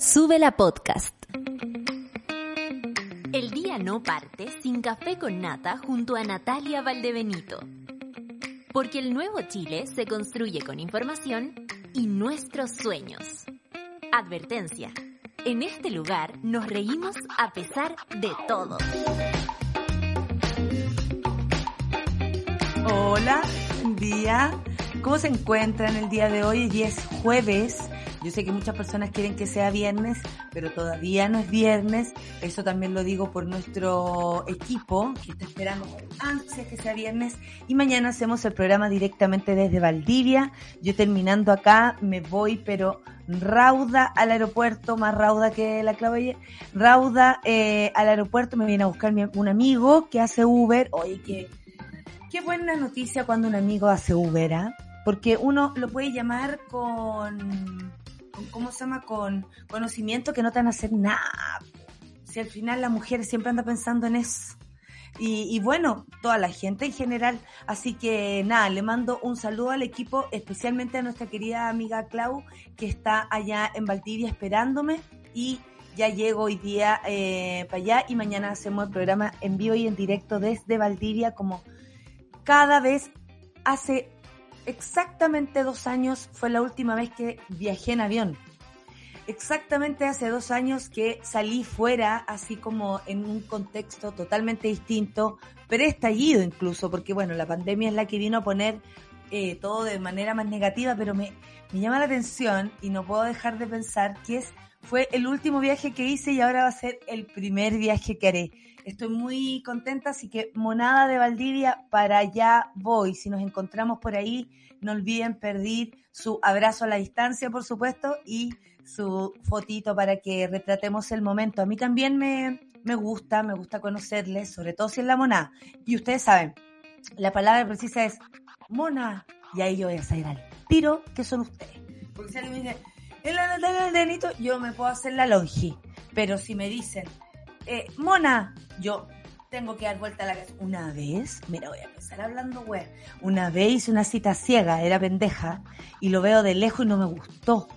Sube la podcast. El día no parte sin café con nata junto a Natalia Valdebenito. Porque el nuevo Chile se construye con información y nuestros sueños. Advertencia. En este lugar nos reímos a pesar de todo. Hola, buen día. ¿Cómo se encuentran el día de hoy? Hoy es jueves. Yo sé que muchas personas quieren que sea viernes, pero todavía no es viernes. Eso también lo digo por nuestro equipo, que está esperando con ansia que sea viernes. Y mañana hacemos el programa directamente desde Valdivia. Yo terminando acá me voy, pero rauda al aeropuerto, más rauda que la clave Rauda eh, al aeropuerto, me viene a buscar mi- un amigo que hace Uber. Oye, qué, qué buena noticia cuando un amigo hace Uber, ¿ah? Porque uno lo puede llamar con, con, ¿cómo se llama? Con conocimiento que no te van a hacer nada. Si al final la mujer siempre anda pensando en eso. Y, bueno, toda la gente en general. Así que nada, le mando un saludo al equipo, especialmente a nuestra querida amiga Clau, que está allá en Valdivia esperándome. Y ya llego hoy día eh, para allá y mañana hacemos el programa en vivo y en directo desde Valdivia como cada vez hace exactamente dos años fue la última vez que viajé en avión. Exactamente hace dos años que salí fuera, así como en un contexto totalmente distinto, preestallido incluso, porque bueno, la pandemia es la que vino a poner eh, todo de manera más negativa, pero me, me llama la atención y no puedo dejar de pensar que es, fue el último viaje que hice y ahora va a ser el primer viaje que haré. Estoy muy contenta, así que monada de Valdivia, para allá voy. Si nos encontramos por ahí, no olviden pedir su abrazo a la distancia, por supuesto, y su fotito para que retratemos el momento. A mí también me, me gusta, me gusta conocerles, sobre todo si es la monada. Y ustedes saben, la palabra precisa es mona, y ahí yo voy a salir al tiro que son ustedes. Porque si alguien me dice, es la Natalia del Denito, yo me puedo hacer la longi. Pero si me dicen, eh, mona, yo tengo que dar vuelta a la casa. Una vez, mira, voy a empezar hablando, güey. Una vez hice una cita ciega, era pendeja, y lo veo de lejos y no me gustó.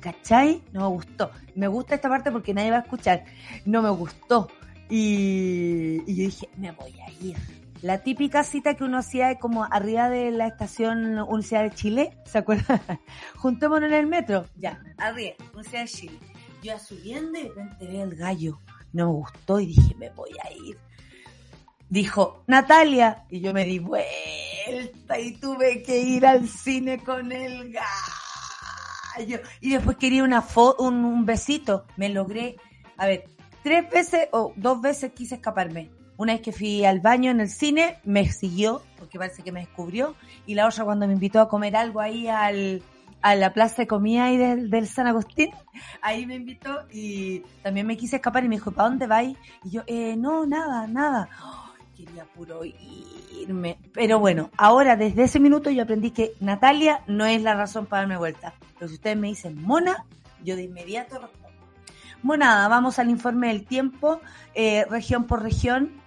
¿Cachai? No me gustó. Me gusta esta parte porque nadie va a escuchar. No me gustó. Y, y yo dije, me voy a ir. La típica cita que uno hacía como arriba de la estación Universidad de Chile, ¿se acuerdan? Juntémonos en el metro. Ya, arriba, Universidad de Chile. Yo subiendo y de repente veo el gallo. No me gustó y dije, me voy a ir. Dijo, Natalia. Y yo me di vuelta y tuve que ir al cine con el gallo. Y después quería una un, un besito. Me logré, a ver, tres veces o dos veces quise escaparme. Una vez que fui al baño en el cine, me siguió, porque parece que me descubrió. Y la otra cuando me invitó a comer algo ahí al, a la plaza de comida ahí del, del San Agustín, ahí me invitó y también me quise escapar y me dijo, ¿para dónde vais? Y yo, eh, no, nada, nada. Quería puro irme. Pero bueno, ahora desde ese minuto yo aprendí que Natalia no es la razón para darme vuelta. Pero si ustedes me dicen Mona, yo de inmediato respondo. Monada, vamos al informe del tiempo, eh, región por región.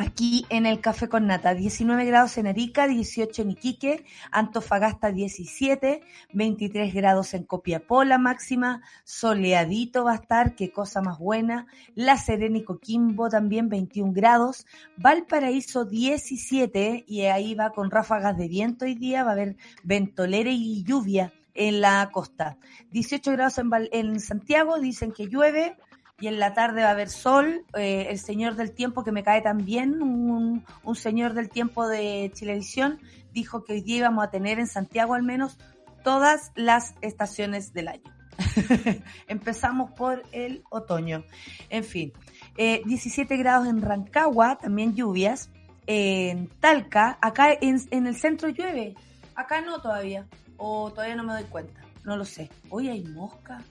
Aquí en el Café con Nata, 19 grados en Arica, 18 en Iquique, Antofagasta 17, 23 grados en Copiapó la máxima, soleadito va a estar, qué cosa más buena, La Serena y Coquimbo también 21 grados, Valparaíso 17 y ahí va con ráfagas de viento hoy día, va a haber ventolera y lluvia en la costa. 18 grados en, en Santiago, dicen que llueve, y en la tarde va a haber sol, eh, el señor del tiempo que me cae también, un, un señor del tiempo de Chilevisión, dijo que hoy día íbamos a tener en Santiago al menos todas las estaciones del año. Empezamos por el otoño. En fin, eh, 17 grados en Rancagua, también lluvias. En Talca, acá en, en el centro llueve, acá no todavía, o todavía no me doy cuenta, no lo sé. Hoy hay mosca,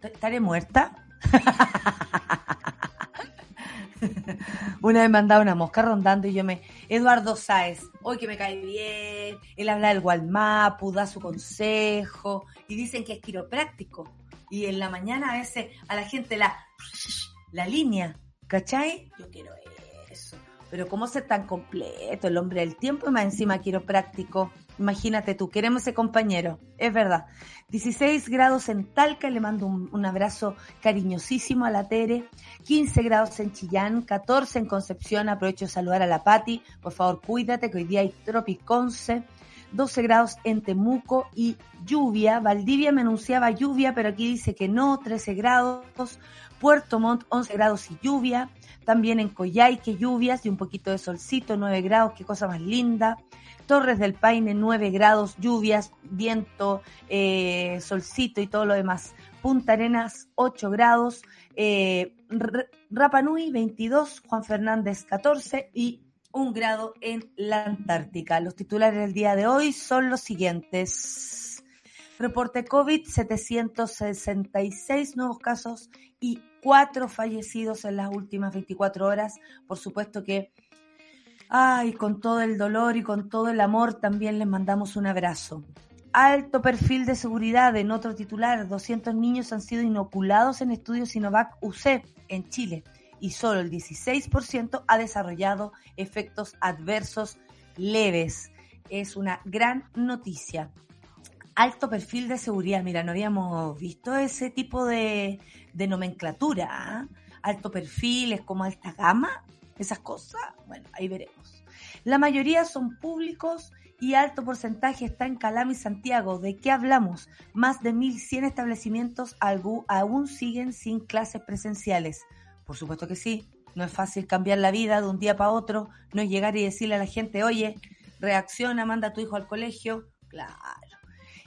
¿estaré muerta? Una vez me han dado una mosca rondando y yo me... Eduardo Sáez, hoy que me cae bien, él habla del Gualmapu, da su consejo y dicen que es quiropráctico. Y en la mañana a veces a la gente la... La línea, ¿cachai? Yo quiero eso. Pero cómo ser tan completo el hombre del tiempo y más encima quiropráctico. Imagínate tú, queremos ese compañero, es verdad. 16 grados en Talca, le mando un, abrazo cariñosísimo a la Tere. 15 grados en Chillán, 14 en Concepción, aprovecho de saludar a la Pati. Por favor, cuídate que hoy día hay tropiconce. 12 grados en Temuco y lluvia. Valdivia me anunciaba lluvia, pero aquí dice que no, 13 grados. Puerto Montt, 11 grados y lluvia. También en Coyhaique, lluvias y un poquito de solcito, 9 grados, qué cosa más linda. Torres del Paine 9 grados, lluvias, viento, eh, solcito y todo lo demás. Punta Arenas 8 grados, eh, Rapanui 22, Juan Fernández 14 y un grado en la Antártica. Los titulares del día de hoy son los siguientes. Reporte COVID, 766 nuevos casos y 4 fallecidos en las últimas 24 horas. Por supuesto que Ay, con todo el dolor y con todo el amor también les mandamos un abrazo. Alto perfil de seguridad en otro titular. 200 niños han sido inoculados en estudios Sinovac UC en Chile y solo el 16% ha desarrollado efectos adversos leves. Es una gran noticia. Alto perfil de seguridad. Mira, no habíamos visto ese tipo de, nomenclatura. ¿ah? Alto perfil es como alta gama esas cosas, bueno, ahí veremos. La mayoría son públicos y alto porcentaje está en Calama y Santiago. ¿De qué hablamos? Más de 1.100 establecimientos aún siguen sin clases presenciales. Por supuesto que sí, no es fácil cambiar la vida de un día para otro, no es llegar y decirle a la gente, oye, reacciona, manda a tu hijo al colegio. Claro.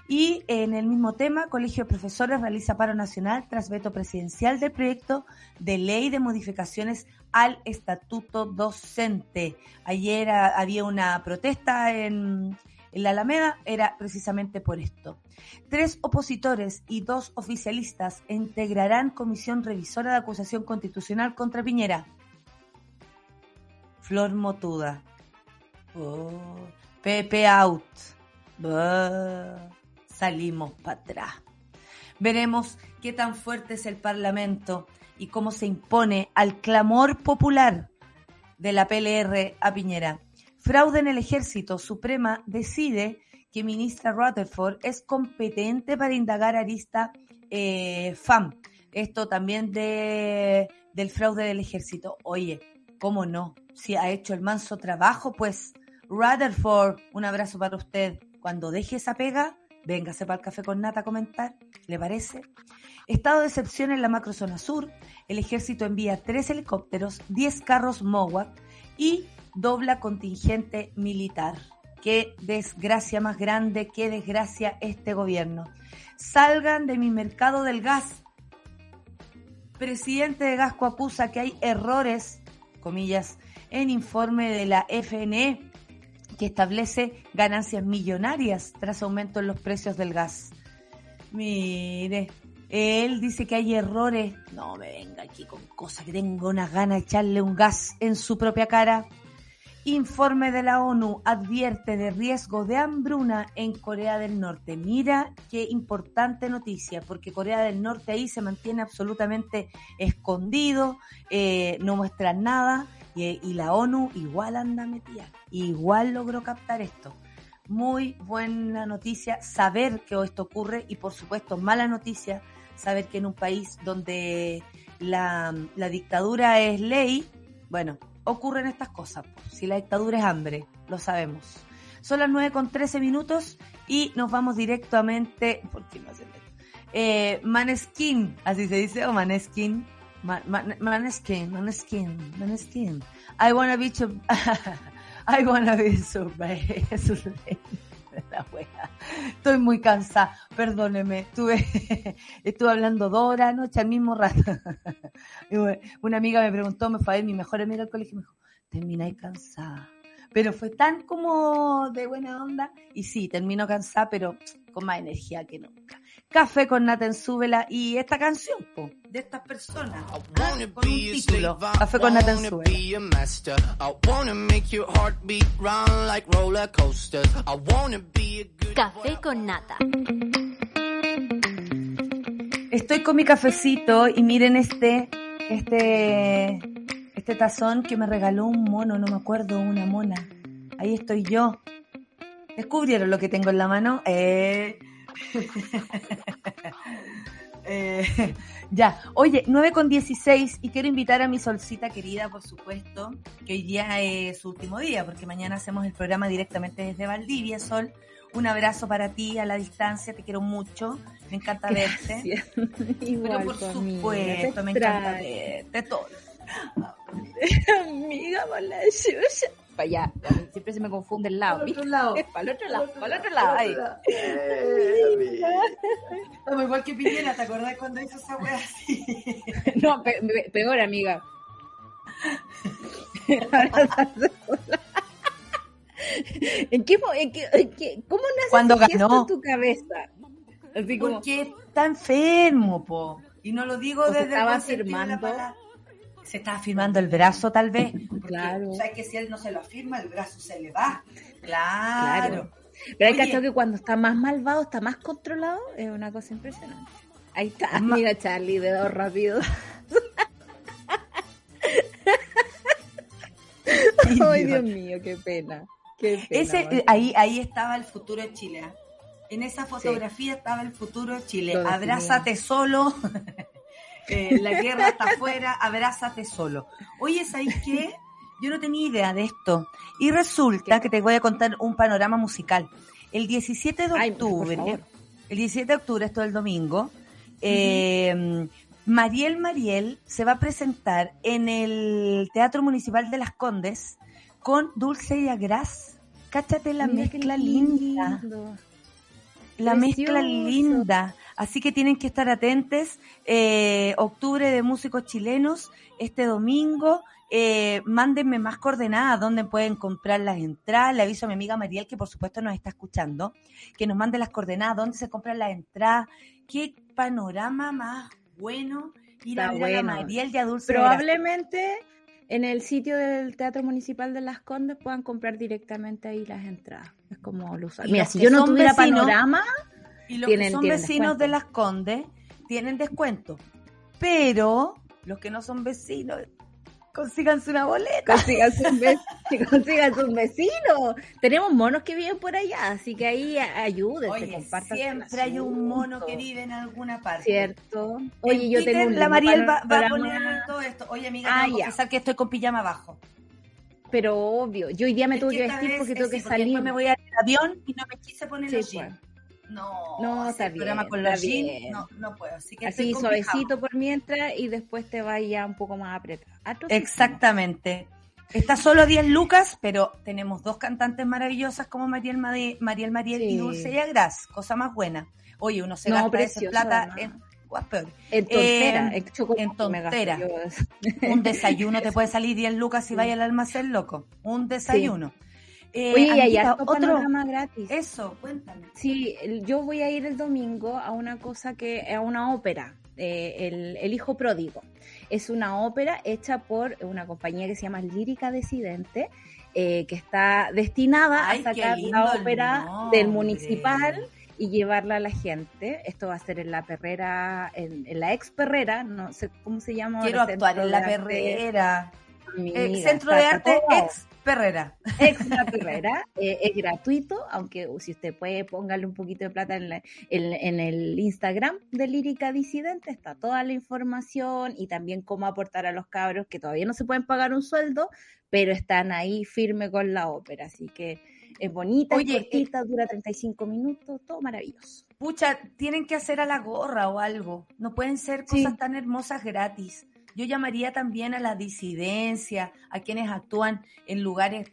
Y en el mismo tema, Colegio de Profesores realiza paro nacional tras veto presidencial del proyecto de ley de modificaciones al estatuto docente. Ayer había una protesta en, la Alameda, era precisamente por esto. Tres opositores y dos oficialistas integrarán comisión revisora de acusación constitucional contra Piñera. Flor Motuda. Oh, Pepe out salimos para atrás. Veremos qué tan fuerte es el Parlamento y cómo se impone al clamor popular de la PLR a Piñera. Fraude en el ejército. Suprema decide que ministra Rutherford es competente para indagar arista eh, FAM. Esto también de, del fraude del ejército. Oye, ¿cómo no? Si ha hecho el manso trabajo, pues Rutherford, un abrazo para usted. Cuando deje esa pega, Véngase para el café con nata a comentar, ¿le parece? Estado de excepción en la macrozona sur. El ejército envía tres helicópteros, 10 carros MOWAC y dobla contingente militar. Qué desgracia más grande, qué desgracia este gobierno. Salgan de mi mercado del gas. Presidente de Gasco acusa que hay errores, comillas, en informe de la FNE que establece ganancias millonarias tras aumento en los precios del gas. Mire, él dice que hay errores. No me venga aquí con cosas que tengo unas ganas de echarle un gas en su propia cara. Informe de la ONU advierte de riesgo de hambruna en Corea del Norte. Mira qué importante noticia, porque Corea del Norte ahí se mantiene absolutamente escondido, eh, no muestra nada y, la ONU igual anda metida, igual logró captar esto. Muy buena noticia saber que esto ocurre y por supuesto mala noticia saber que en un país donde la, dictadura es ley, bueno, ocurren estas cosas. Si la dictadura es hambre, lo sabemos. Son las 9 con 13 minutos y nos vamos directamente, ¿por qué no eh, Maneskin, así se dice, o Maneskin, Maneskin, Maneskin, Maneskin. I wanna be to, I wanna be so La wea. Estoy muy cansada, perdóneme. Estuve, estuve hablando dos horas anoche al mismo rato. Una amiga me preguntó, me fue a ver mi mejor amiga al colegio y me dijo, termináis cansada. Pero fue tan como de buena onda y sí, termino cansada, pero con más energía que nunca. Café con Nata en Súbela y esta canción po, de estas personas. Con un título. Café con Nata en Café con Nata. Estoy con mi cafecito y miren este este este tazón que me regaló un mono, no me acuerdo, una mona. Ahí estoy yo. ¿Descubrieron lo que tengo en la mano? Eh... eh... ya, oye, 9 con 16 y quiero invitar a mi solcita querida, por supuesto, que hoy día es su último día, porque mañana hacemos el programa directamente desde Valdivia, Sol. Un abrazo para ti a la distancia, te quiero mucho, me encanta verte. Igual, Pero por supuesto, me encanta verte todo. Amiga, por la chucha. Para allá, siempre se me confunde el lado. Para el otro lado. Para el otro lado, para el otro lado. Ahí. Estamos igual que Piñera, ¿te acordás cuando hizo esa wea así? No, pe pe peor, amiga. ¿En qué, en qué, en qué, ¿Cómo nace Cuando ganó. en tu cabeza? Así como, Porque está enfermo, po. Y no lo digo desde el estaba firmando. Se estaba firmando el brazo, tal vez. Porque, Claro. ¿Sabes que si él no se lo firma, el brazo se le va? Claro. Claro. Pero hay cachado que cuando está más malvado, está más controlado, es una cosa impresionante. Ahí está, Ma- mira Charlie, dedo rápido. Ay, Dios mío, qué pena. Qué pena. Ese, ahí, ahí estaba el futuro de Chile. En esa fotografía estaba el futuro de Chile. Abrázate solo. Eh, la guerra está afuera, abrázate solo. Oye, ¿sabes qué? Yo no tenía idea de esto. Y resulta que te voy a contar un panorama musical. El 17 de octubre, el 17 de octubre, esto es el domingo, eh, Mariel Mariel se va a presentar en el Teatro Municipal de Las Condes con Dulce y Agras. Cáchate la Mira mezcla linda. La mezcla linda. Así que tienen que estar atentos. Eh, octubre de músicos chilenos, este domingo. Eh, mándenme más coordenadas donde pueden comprar las entradas. Le aviso a mi amiga Mariel, que por supuesto nos está escuchando, que nos mande las coordenadas, dónde se compran las entradas. Qué panorama más bueno ir a ver a la bueno. Mariel y a Dulce de. Probablemente en el sitio del Teatro Municipal de Las Condes puedan comprar directamente ahí las entradas. Es como lo Mira, si yo no tuviera vecinos- panorama, Y los Tienen- que son vecinos descuento. de Las Condes tienen descuento. Pero los que no son vecinos, consíganse una boleta. consíganse un, vec- consíganse un vecino. Tenemos monos que viven por allá, así que ahí ayúdense, Oye, compartan siempre hay un mono que vive en alguna parte. ¿Cierto? En Oye, yo Twitter, tengo un la Mariel va, va a poner todo esto. Oye, amiga, Ah, tengo que confesar que estoy con pijama abajo. Pero obvio, yo hoy día me Es tuve que vestir porque tengo que salir. Después me voy al avión y no me quise poner Sí, los pues. No, No, está el programa bien, con los jeans, bien. no, no puedo. Así que Así suavecito por mientras y después te vaya un poco más apretado. Exactamente. Está solo a 10 lucas, pero tenemos dos cantantes maravillosas como Mariel, Mariel Mariel y Sí. Dulce y Agras, cosa más buena. Oye, uno se No, gasta esa precioso, plata además. en. En tontera, Eh, en, tontera. Un desayuno te puede salir 10 lucas si vaya al almacén, loco. Un desayuno. Eh, Oye, y amiguita, harto otro. panorama gratis. Eso, cuéntame. Sí, yo voy a ir el domingo a una cosa que, a una ópera, eh, el, el Hijo Pródigo. Es una ópera hecha por una compañía que se llama Lírica Decidente, eh, que está destinada Ay, a sacar la ópera nombre. del municipal y llevarla a la gente. Esto va a ser en la perrera, en, en la ex perrera, no sé cómo se llama. Quiero actuar en la perrera. Amiga, Centro de Arte ex perrera. Ex La Perrera, eh, es gratuito, aunque si usted puede póngale un poquito de plata en, la- en- en el Instagram de Lírica Disidente, está toda la información y también cómo aportar a los cabros que todavía no se pueden pagar un sueldo, pero están ahí firme con la ópera, así que es bonita, Oye, es cortita, dura 35 minutos, todo maravilloso. Pucha, tienen que hacer a la gorra o algo. No pueden ser Sí. cosas tan hermosas gratis. Yo llamaría también a la disidencia, a quienes actúan en lugares,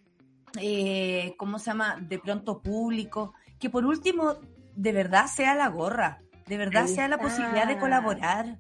eh, ¿cómo se llama? De pronto público. Que por último, de verdad sea la gorra. De verdad sea la posibilidad de colaborar.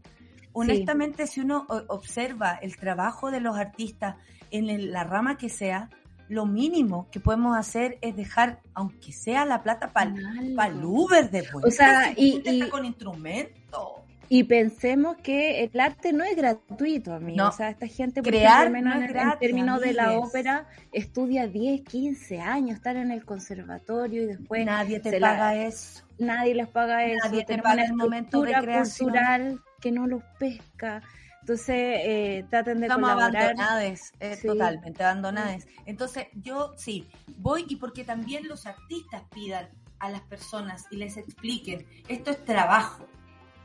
Honestamente, si uno observa el trabajo de los artistas en el- la rama que sea, lo mínimo que podemos hacer es dejar, aunque sea la plata para el Algo. Uber de vuelta. O sea, y- y- con instrumentos. Y pensemos que el arte no es gratuito, amigo. No. O sea, esta gente, por Crear ejemplo, menos no en, es en gratis, términos de la ópera, estudia 10, 15 años, estar en el conservatorio y después Nadie te la- paga eso. nadie les paga eso. Nadie te paga una el momento de creación. cultural que no los pesca. Entonces, eh, traten de Estamos colaborar. abandonadas, eh, Sí. totalmente abandonadas. Entonces, yo sí, voy y porque también los artistas pidan a las personas y les expliquen, esto es trabajo.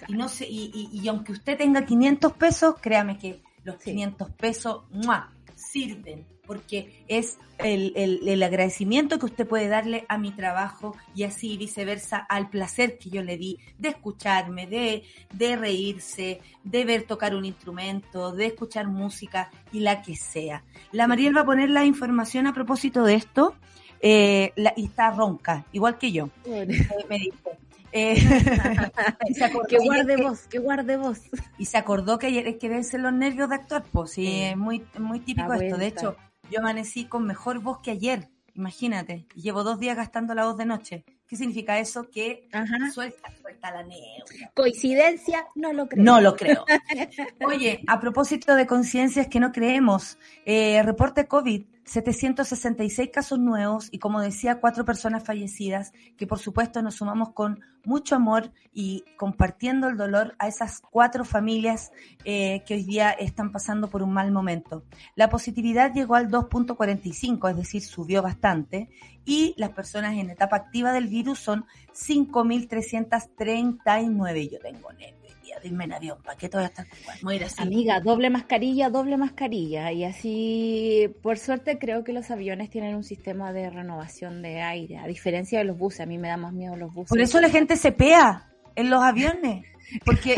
Y no sé, y, y- y aunque usted tenga 500 pesos, créame que los Sí. 500 pesos ¡mua! sirven, porque es el, el- el agradecimiento que usted puede darle a mi trabajo y así viceversa al placer que yo le di de escucharme, de, de reírse, de ver tocar un instrumento, de escuchar música y la que sea. La Mariel va a poner la información a propósito de esto eh, la- y está ronca, igual que yo, eh, me dijo. Eh, que guarde que- voz, que guarde voz. y se acordó que ayer es que ser los nervios de actuar, pues sí, Sí. es muy, muy típico esto. De hecho, yo amanecí con mejor voz que ayer, imagínate, llevo dos días gastando la voz de noche. ¿Qué significa eso? Que Ajá. suelta, suelta la neura. Coincidencia, no lo creo. No lo creo. Oye, a propósito de conciencias que no creemos, eh, reporte COVID, 766 casos nuevos y como decía, cuatro personas fallecidas, que por supuesto nos sumamos con mucho amor y compartiendo el dolor a esas cuatro familias eh, que hoy día están pasando por un mal momento. La positividad llegó al 2.45, es decir, subió bastante, y las personas en etapa activa del virus son 5.339. Yo tengo nervios de irme en avión. ¿Para qué te voy a estar? Voy a así. Amiga, doble mascarilla, doble mascarilla. Y así, por suerte, creo que los aviones tienen un sistema de renovación de aire, a diferencia de los buses. A mí me da más miedo los buses. Por eso la gente se pea en los aviones. Porque,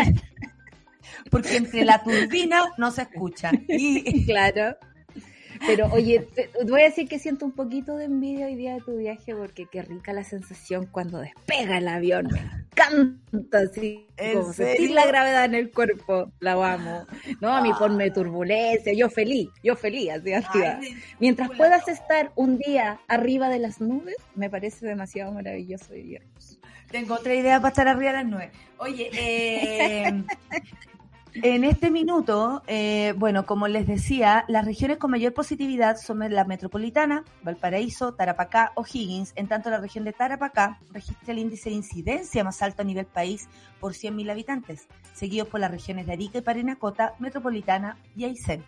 porque entre la turbina no se escucha. Y, Claro. Pero oye, te, voy a decir que siento un poquito de envidia hoy día de tu viaje porque qué rica la sensación cuando despega el avión. Me encanta así, ¿En como serio? sentir la gravedad en el cuerpo. La amo. No, a mí ponme turbulencia, yo feliz, yo feliz, así, así. Ay, Mientras puedas estar un día arriba de las nubes, me parece demasiado maravilloso y hermoso. Tengo otra idea para estar arriba de las nueve. Oye, eh, en este minuto, eh, bueno, como les decía, las regiones con mayor positividad son la metropolitana, Valparaíso, Tarapacá, O'Higgins. En tanto, la región de Tarapacá registra el índice de incidencia más alto a nivel país por 100.000 habitantes, seguidos por las regiones de Arica y Parinacota, Metropolitana y Aysén.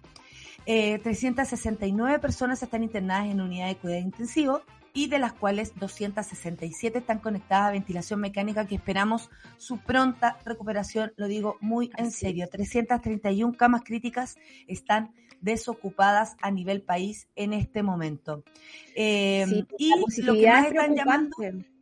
Eh, 369 personas están internadas en unidades de cuidado intensivo y de las cuales 267 están conectadas a ventilación mecánica que esperamos su pronta recuperación, lo digo muy en serio. 331 camas críticas están desocupadas a nivel país en este momento. Eh, Sí, y lo que más es están llamando.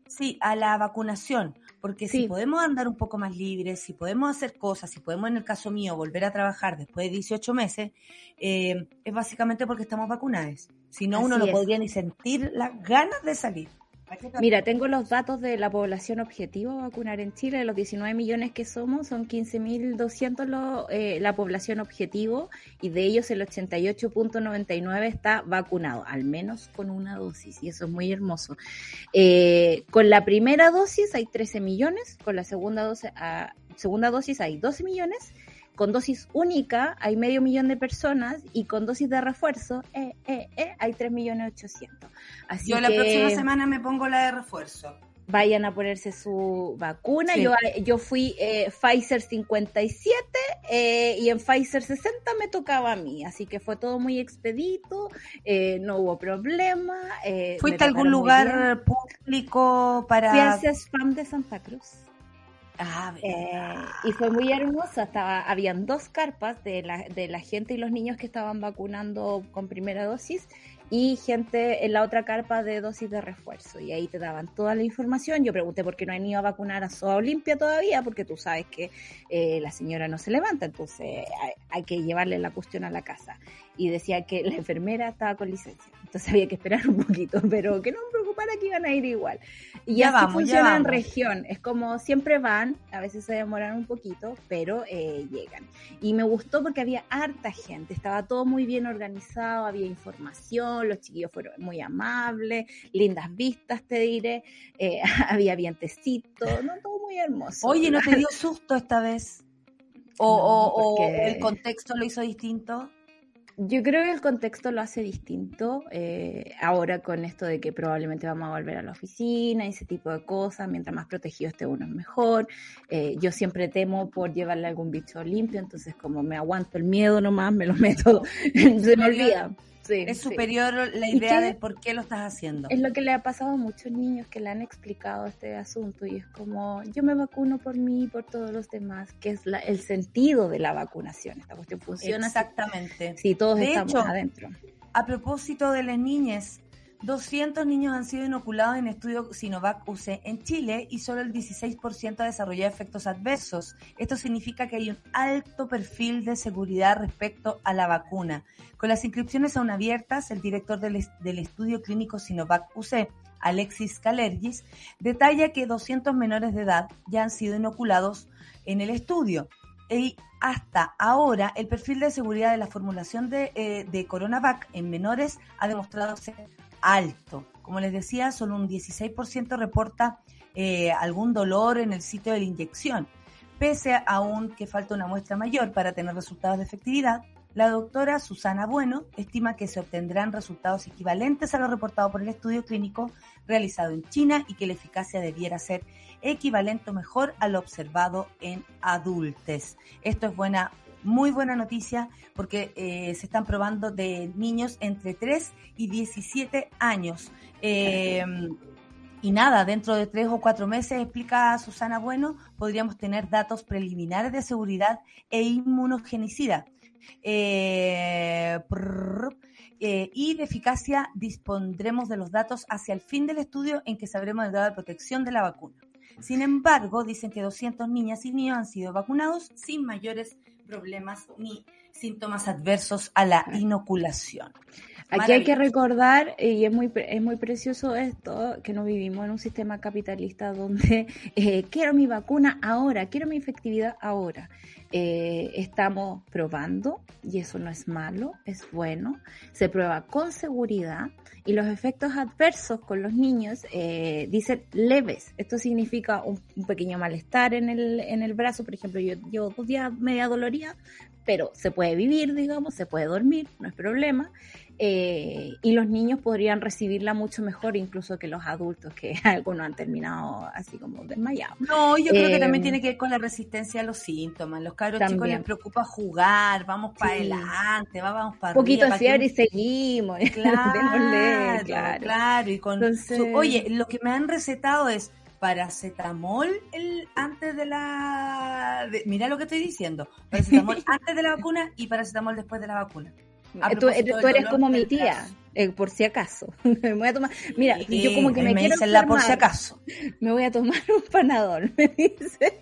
Sí, a la vacunación, porque si podemos andar un poco más libres, si podemos hacer cosas, si podemos, en el caso mío, volver a trabajar después de 18 meses, eh, es básicamente porque estamos vacunados. Si no, uno no es. podría ni sentir las ganas de salir. ¿Para qué te- Mira, tengo los datos de la población objetivo a vacunar en Chile. De los 19 millones que somos, son 15.200 lo- eh, la población objetivo y de ellos el 88.99 está vacunado, al menos con una dosis. Y eso es muy hermoso. Eh, con la primera dosis hay 13 millones, con la segunda dosis, ah, segunda dosis hay 12 millones. Con dosis única hay medio millón de personas y con dosis de refuerzo eh, eh, eh, hay 3 millones 800. Así Yo la que próxima semana me pongo la de refuerzo. vayan a ponerse su vacuna. Sí. Yo, yo fui eh, Pfizer 57 eh, y en Pfizer 60 me tocaba a mí, así que fue todo muy expedito, eh, no hubo problema. eh, ¿Fuiste a algún lugar público para...? Fui al CESFAM de Santa Cruz. Ah, Eh, y fue muy hermosa, estaba, habían dos carpas de la, de la gente y los niños que estaban vacunando con primera dosis y gente en la otra carpa de dosis de refuerzo. Y ahí te daban toda la información. Yo pregunté por qué no han ido a vacunar a Soa Olimpia todavía, porque tú sabes que eh, la señora no se levanta, entonces hay, hay que llevarle la cuestión a la casa. Y decía que la enfermera estaba con licencia, entonces había que esperar un poquito, pero que no preocupara que iban a ir igual. Y Ya así vamos, ya funciona en vamos. región, es como siempre van, a veces se demoran un poquito, pero eh, llegan. Y me gustó porque había harta gente, estaba todo muy bien organizado, había información, los chiquillos fueron muy amables, lindas vistas, te diré, eh, había vientecito, no, todo muy hermoso. Oye, ¿no te dio susto esta vez? ¿O, No, o- o el contexto lo hizo distinto? Yo creo que el contexto lo hace distinto eh, ahora con esto de que probablemente vamos a volver a la oficina y ese tipo de cosas. Mientras más protegido esté uno es mejor. Eh, yo siempre temo por llevarle algún bicho limpio, entonces como me aguanto el miedo nomás, me lo meto, se me olvida es superior la idea de por qué lo estás haciendo. Es lo que le ha pasado a muchos niños que le han explicado este asunto y es como yo me vacuno por mí y por todos los demás, que es el sentido de la vacunación. Esta cuestión funciona. Exactamente. Si todos estamos adentro. A propósito de las niñas, 200 niños han sido inoculados en estudio Sinovac UC en Chile y solo el 16% ha desarrollado efectos adversos. Esto significa que hay un alto perfil de seguridad respecto a la vacuna. Con las inscripciones aún abiertas, el director del, del estudio clínico Sinovac UC, Alexis Calergis, detalla que 200 menores de edad ya han sido inoculados en el estudio. Y hasta ahora, el perfil de seguridad de la formulación de, eh, de Coronavac en menores ha demostrado ser alto. Como les decía, solo un 16% reporta eh, algún dolor en el sitio de la inyección. Pese a aún que falta una muestra mayor para tener resultados de efectividad, la doctora Susana Bueno estima que se obtendrán resultados equivalentes a lo reportado por el estudio clínico realizado en China y que la eficacia debiera ser equivalente o mejor a lo observado en adultos. Esto es buena muy buena noticia porque eh, se están probando de niños entre 3 y 17 años. Eh, y nada, dentro de tres o cuatro meses, explica Susana Bueno, podríamos tener datos preliminares de seguridad e inmunogenicida. Eh, y de eficacia dispondremos de los datos hacia el fin del estudio en que sabremos el grado de protección de la vacuna. Sin embargo, dicen que 200 niñas y niños han sido vacunados sin mayores problemas ni síntomas adversos a la inoculación. Aquí hay que recordar, y es muy, es muy precioso esto, que no vivimos en un sistema capitalista donde eh, quiero mi vacuna ahora, quiero mi efectividad ahora. Eh, estamos probando, y eso no es malo, es bueno, se prueba con seguridad y los efectos adversos con los niños eh, dicen leves. Esto significa un, pequeño malestar en el, en el brazo, por ejemplo, yo llevo dos días media doloría, pero se puede vivir, digamos, se puede dormir, no es problema. Eh, y los niños podrían recibirla mucho mejor incluso que los adultos, que algunos han terminado así como desmayados. No, yo creo que también eh, tiene que ver con la resistencia a los síntomas. Los cabros chicos les preocupa jugar, vamos para adelante, vamos para Un poquito de fiebre y seguimos. Claro, claro. claro. Y con oye, lo que me han recetado es paracetamol el, antes de la... mira lo que estoy diciendo. Paracetamol antes de la vacuna y paracetamol después de la vacuna. Tú, eres como mi tía, eh, por si acaso. me voy a tomar, mira, yo como que me, quiero enfermar, por si acaso. Me voy a tomar un panadol, me dice.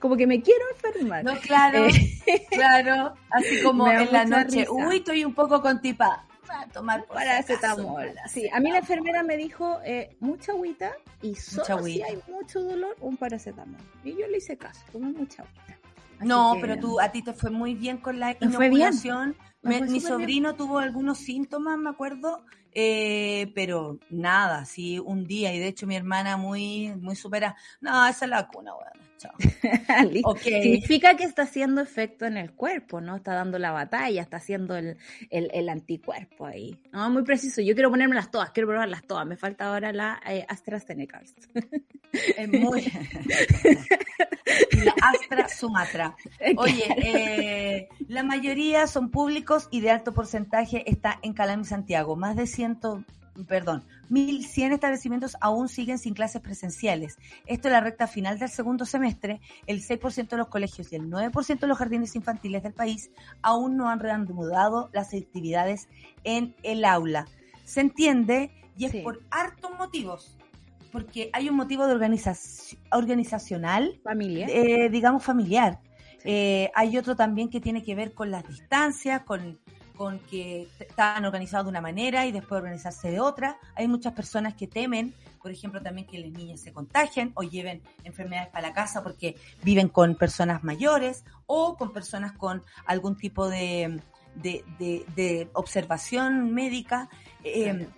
Como que me quiero enfermar. No, claro, eh, claro. Así como en la noche, uy, estoy un poco con tipa. A tomar paracetamol. Sí, a mí la enfermera me dijo eh, mucha agüita y solo si hay mucho dolor, un paracetamol. Y yo le hice caso, tomé mucha agüita. no, pero tú, a ti te fue muy bien con la inoculación mi sobrino tuvo algunos síntomas, me acuerdo, eh, pero nada, sí, un día, y de hecho mi hermana muy, muy supera, no, esa es la vacuna, bueno, chao. Significa que está haciendo efecto en el cuerpo, ¿no? Está dando la batalla, está haciendo el, el, anticuerpo ahí. No, muy preciso, yo quiero ponérmelas todas, quiero probarlas todas, me falta ahora la eh, AstraZeneca. Es muy... la Astra Sumatra. Oye, eh, la mayoría son públicos y de alto porcentaje está en Calami Santiago. Más de ciento, perdón, 1.100 establecimientos aún siguen sin clases presenciales. Esto es la recta final del segundo semestre. El 6% de los colegios y el 9% de los jardines infantiles del país aún no han reanudado las actividades en el aula. Se entiende y es por hartos motivos porque hay un motivo de organización, organizacional. Eh, digamos familiar. Eh, hay otro también que tiene que ver con las distancias, con, con que están organizados de una manera y después organizarse de otra. Hay muchas personas que temen, por ejemplo, también que las niñas se contagien o lleven enfermedades para la casa porque viven con personas mayores o con personas con algún tipo de, de, observación médica. Eh,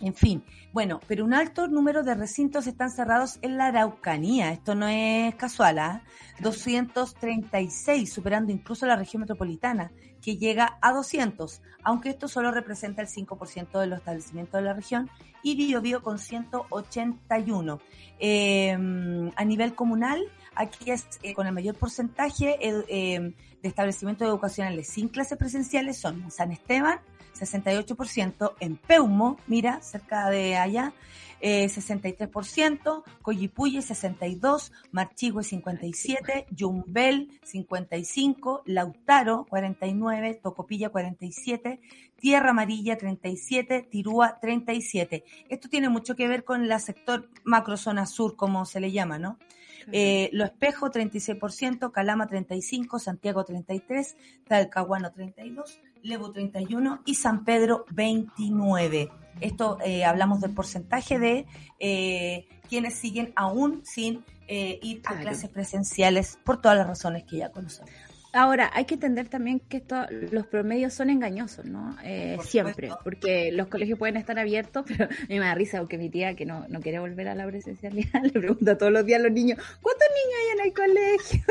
En fin, bueno, pero un alto número de recintos están cerrados en la Araucanía. Esto no es casual, ¿ah? 236, superando incluso la región metropolitana, que llega a 200, aunque esto solo representa el 5% de los establecimientos de la región, y Biobío con 181. Em, a nivel comunal, aquí es eh, con el mayor porcentaje em, de establecimientos educacionales sin clases presenciales son San Esteban, 68%, en Peumo, mira, cerca de allá, eh, 63%, Coyipuye 62%, Marchigüe 57%, Yumbel 55%, Lautaro 49%, Tocopilla 47%, Tierra Amarilla 37%, Tirúa 37%. Esto tiene mucho que ver con la sector macrozona sur, como se le llama, ¿no? Eh, Lo Espejo 36%, Calama 35%, Santiago 33%, Talcahuano 32%, Levo 31% y San Pedro 29%. Esto eh, hablamos del porcentaje de eh, quienes siguen aún sin eh, ir a clases presenciales por todas las razones que ya conocemos. Ahora, hay que entender también que esto, los promedios son engañosos, ¿no? Eh, siempre, porque los colegios pueden estar abiertos, pero a mí me da risa porque mi tía, que no, no quiere volver a la presencialidad, le pregunta todos los días a los niños, ¿cuántos niños hay en el colegio?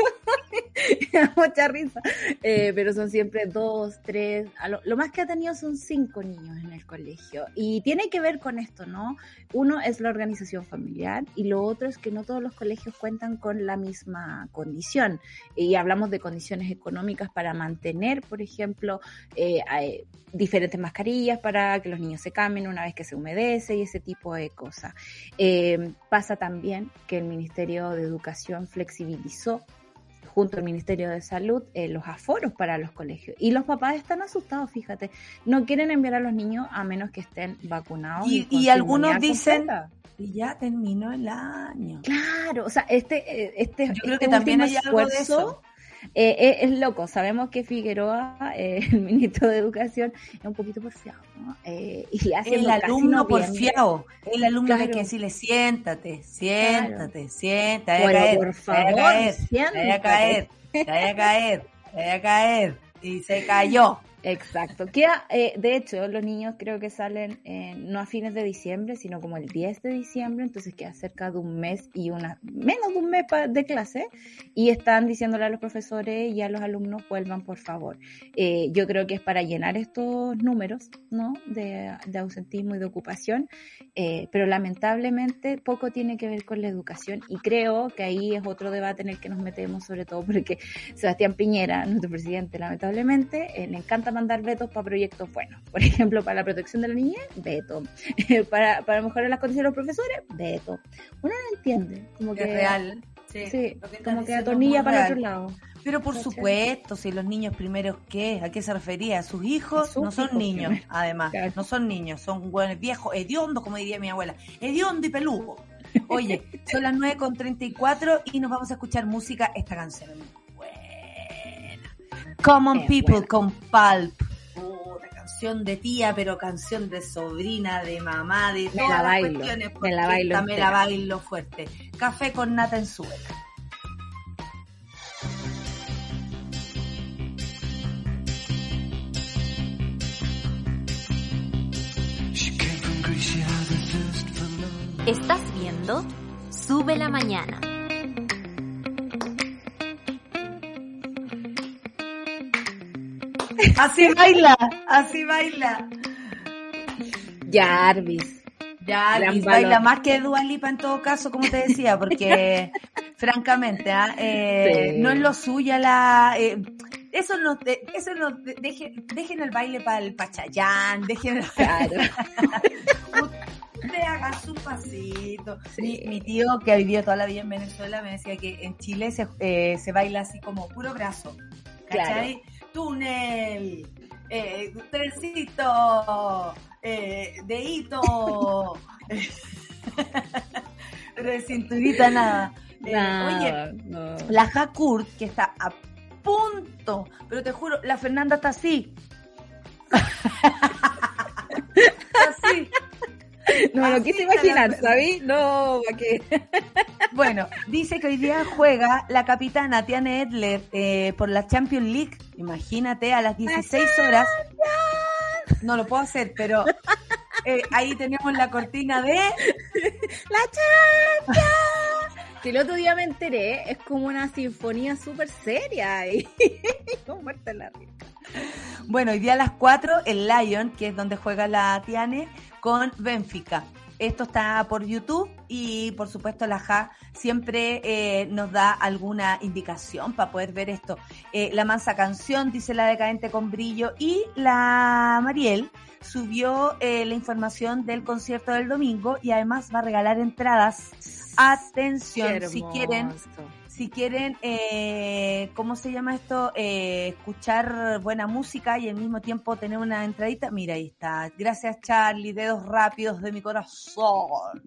me da mucha risa. Eh, pero son siempre dos, tres, lo, lo, más que ha tenido son cinco niños en el colegio. Y tiene que ver con esto, ¿no? Uno es la organización familiar y lo otro es que no todos los colegios cuentan con la misma condición. Y hablamos de condiciones económicas para mantener, por ejemplo, eh, diferentes mascarillas para que los niños se cambien una vez que se humedece y ese tipo de cosas. Eh, pasa también que el Ministerio de Educación flexibilizó junto al Ministerio de Salud eh, los aforos para los colegios. Y los papás están asustados, fíjate. No quieren enviar a los niños a menos que estén vacunados. Y, y, y algunos dicen, y ya terminó el año. Claro, o sea, este, este, Yo creo este que también hay algo esfuerzo, de eso. Eh, eh, es loco, sabemos que Figueroa, eh, el ministro de Educación, es un poquito porfiado, ¿no? Eh, y hace el alumno porfiado, el alumno claro. hay que decirle, siéntate, siéntate, claro. siéntate, bueno, caer, por favor, caer, siéntate. vaya a caer, vaya a caer, vaya a caer, y se cayó. Exacto. Queda, eh, de hecho, los niños creo que salen eh, no a fines de diciembre, sino como el 10 de diciembre, entonces queda cerca de un mes y una, menos de un mes de clase, y están diciéndole a los profesores y a los alumnos, vuelvan por favor. Eh, yo creo que es para llenar estos números, ¿no? De, de ausentismo y de ocupación, eh, pero lamentablemente poco tiene que ver con la educación, y creo que ahí es otro debate en el que nos metemos, sobre todo porque Sebastián Piñera, nuestro presidente, lamentablemente, le encanta mandar vetos para proyectos buenos. Por ejemplo, para la protección de la niñez, veto. para, para mejorar las condiciones de los profesores, veto. Uno no entiende. Como que, es real. Sí, sí que como que atornilla para otro lado. Pero por supuesto, si los niños primeros, ¿qué? ¿A qué se refería? Sus hijos sus no son hijos niños, primero. además. Claro. No son niños, son buenos, viejos, hediondos, como diría mi abuela. Hediondo y peludo. Oye, son las 9.34 y nos vamos a escuchar música. Esta canción Common People buena. con Pulp. Puta, canción de tía, pero canción de sobrina, de mamá, de me la bailo, me la bailo, me la bailo fuerte. Café con nata en suela. Estás viendo Sube la Mañana. Así baila, así baila. Jarvis. Jarvis baila más que Dualipa en todo caso, como te decía, porque francamente, ¿eh? Eh, sí. no es lo suya la... Eh, eso no, eso no, dejen, dejen el baile para el Pachayán, dejen el... Claro. Usted haga su pasito. Sí. Mi, mi, tío, que ha vivido toda la vida en Venezuela, me decía que en Chile se, eh, se baila así como puro brazo. ¿Cachai? Claro túnel, eh, trencito, eh, deito, de cinturita nada. Eh, oye, no. la Hakurt, que está a punto, pero te juro, la Fernanda está así. así. No me lo quise imaginar, ¿sabí? No, ¿para qué? Bueno, dice que hoy día juega la capitana Tiane Edler eh, por la Champions League. Imagínate, a las 16 horas. No lo puedo hacer, pero eh, ahí tenemos la cortina de... ¡La chancha! Que el otro día me enteré, es como una sinfonía súper seria y muerta la risa. Bueno, hoy día a las 4 el Lion, que es donde juega la Tiane, con Benfica. Esto está por YouTube y por supuesto la JA siempre eh, nos da alguna indicación para poder ver esto. Eh, la mansa canción, dice la decadente con brillo, y la Mariel subió eh, la información del concierto del domingo y además va a regalar entradas. Atención, si quieren si quieren, eh, ¿cómo se llama esto? Eh, escuchar buena música y al mismo tiempo tener una entradita. Mira, ahí está. Gracias, Charlie. Dedos rápidos de mi corazón.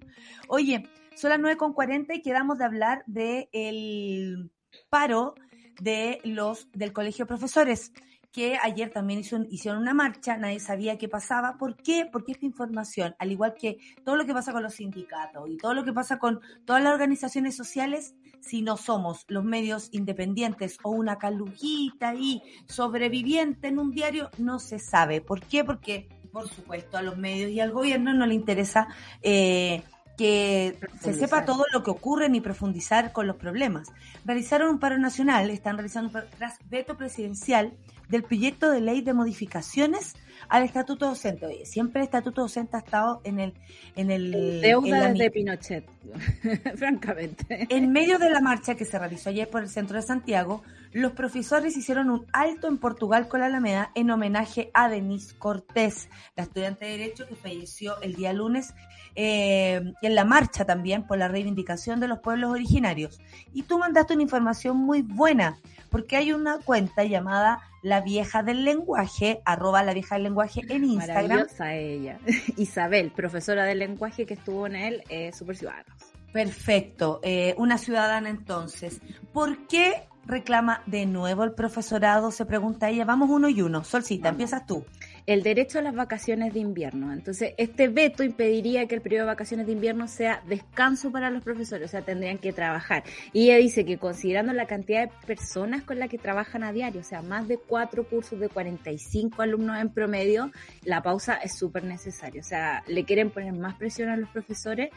Oye, son las 9.40 y quedamos de hablar del paro de los del Colegio de Profesores que ayer también hicieron una marcha, nadie sabía qué pasaba. ¿Por qué? Porque esta información, al igual que todo lo que pasa con los sindicatos y todo lo que pasa con todas las organizaciones sociales, si no somos los medios independientes o una calujita y sobreviviente en un diario, no se sabe. ¿Por qué? Porque, por supuesto, a los medios y al gobierno no le interesa. Eh, que se sepa todo lo que ocurre ni profundizar con los problemas. Realizaron un paro nacional, están realizando un paro tras veto presidencial del proyecto de ley de modificaciones al estatuto docente. Oye, siempre el estatuto docente ha estado en el... En el Deuda de Pinochet, francamente. En medio de la marcha que se realizó ayer por el centro de Santiago, los profesores hicieron un alto en Portugal con la Alameda en homenaje a Denise Cortés, la estudiante de Derecho que falleció el día lunes eh, en la marcha también por la reivindicación de los pueblos originarios. Y tú mandaste una información muy buena, porque hay una cuenta llamada La Vieja del Lenguaje, arroba La Vieja del Lenguaje en Instagram. Maravillosa ella. Isabel, profesora del lenguaje que estuvo en él, eh, Super Ciudadanos. Perfecto, eh, una ciudadana entonces. ¿Por qué reclama de nuevo el profesorado? Se pregunta ella. Vamos uno y uno. Solcita, empiezas tú el derecho a las vacaciones de invierno. Entonces, este veto impediría que el periodo de vacaciones de invierno sea descanso para los profesores, o sea, tendrían que trabajar. Y ella dice que considerando la cantidad de personas con las que trabajan a diario, o sea, más de cuatro cursos de 45 alumnos en promedio, la pausa es súper necesaria. O sea, le quieren poner más presión a los profesores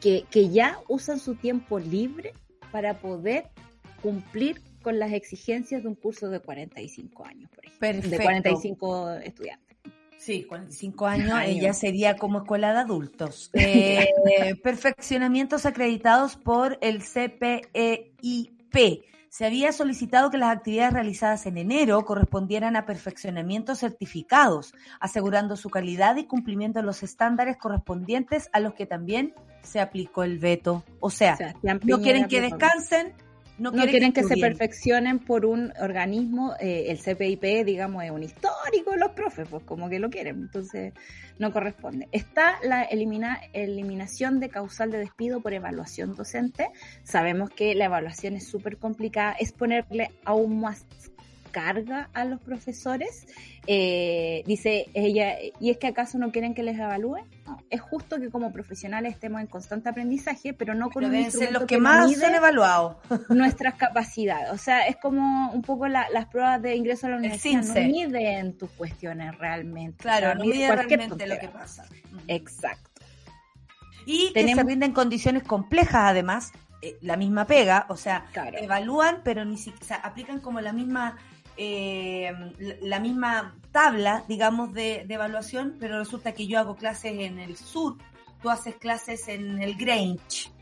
que, que ya usan su tiempo libre para poder cumplir con las exigencias de un curso de 45 años, por ejemplo, de 45 estudiantes. Sí, 45 años, ella sería como escuela de adultos. Eh, perfeccionamientos acreditados por el CPEIP. Se había solicitado que las actividades realizadas en enero correspondieran a perfeccionamientos certificados, asegurando su calidad y cumplimiento de los estándares correspondientes a los que también se aplicó el veto. O sea, no quieren que descansen, no, quieren, que, se perfeccionen por un organismo, eh, el CPIP, digamos, es un histórico los profes, pues como que lo quieren, entonces no corresponde. Está la elimina, eliminación de causal de despido por evaluación docente. Sabemos que la evaluación es súper complicada, es ponerle aún más carga a los profesores. Eh, dice ella, ¿y es que acaso no quieren que les evalúen? No, es justo que como profesionales estemos en constante aprendizaje, pero no con un los que, más son evaluados. nuestras capacidades. O sea, es como un poco las pruebas de ingreso a la universidad. No miden tus cuestiones realmente. Claro, no miden realmente lo que pasa. Exacto. Y que se rinden condiciones complejas además, eh, la misma pega, o sea, evalúan, pero ni siquiera, aplican como la misma eh, la misma tabla, digamos, de, evaluación, pero resulta que yo hago clases en el sur, tú haces clases en el Grange.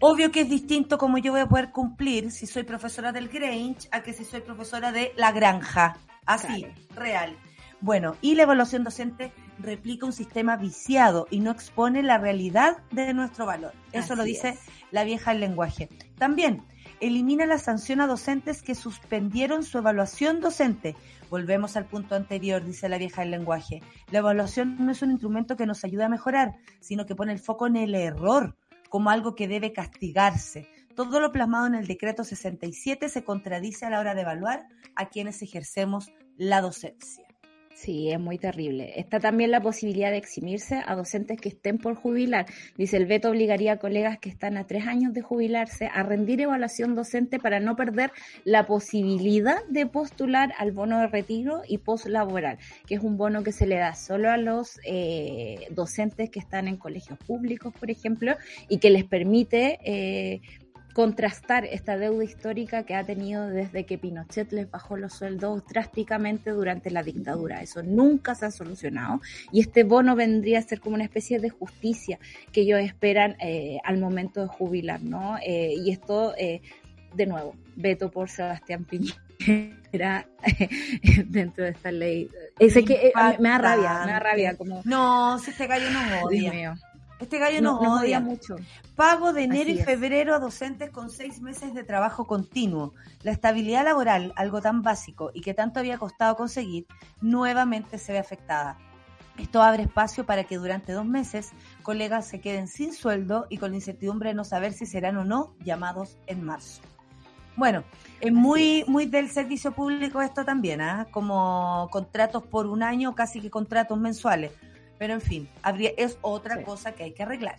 Obvio que es distinto como yo voy a poder cumplir si soy profesora del Grange a que si soy profesora de la granja. Así, real. Bueno, y la evaluación docente replica un sistema viciado y no expone la realidad de nuestro valor. Eso lo dice la vieja del lenguaje. También, elimina la sanción a docentes que suspendieron su evaluación docente. Volvemos al punto anterior, dice la vieja del lenguaje. La evaluación no es un instrumento que nos ayude a mejorar, sino que pone el foco en el error como algo que debe castigarse. Todo lo plasmado en el decreto 67 se contradice a la hora de evaluar a quienes ejercemos la docencia. Sí, es muy terrible. Está también la posibilidad de eximirse a docentes que estén por jubilar. Dice, el veto obligaría a colegas que están a tres años de jubilarse a rendir evaluación docente para no perder la posibilidad de postular al bono de retiro y postlaboral, que es un bono que se le da solo a los eh, docentes que están en colegios públicos, por ejemplo, y que les permite... Eh, contrastar esta deuda histórica que ha tenido desde que Pinochet les bajó los sueldos drásticamente durante la dictadura. Eso nunca se ha solucionado y este bono vendría a ser como una especie de justicia que ellos esperan eh, al momento de jubilar, ¿no? Eh, y esto, eh, de nuevo, veto por Sebastián Piñera dentro de esta ley. Es que me da rabia, me da rabia. Como, no, si gallo no odia. Este gallo nos, odia. mucho. Pago de enero y febrero a docentes con seis meses de trabajo continuo. La estabilidad laboral, algo tan básico y que tanto había costado conseguir, nuevamente se ve afectada. Esto abre espacio para que durante dos meses colegas se queden sin sueldo y con la incertidumbre de no saber si serán o no llamados en marzo. Bueno, es muy, muy del servicio público esto también, ¿ah? como contratos por un año, casi que contratos mensuales. Pero en fin, habría, es otra cosa que hay que arreglar.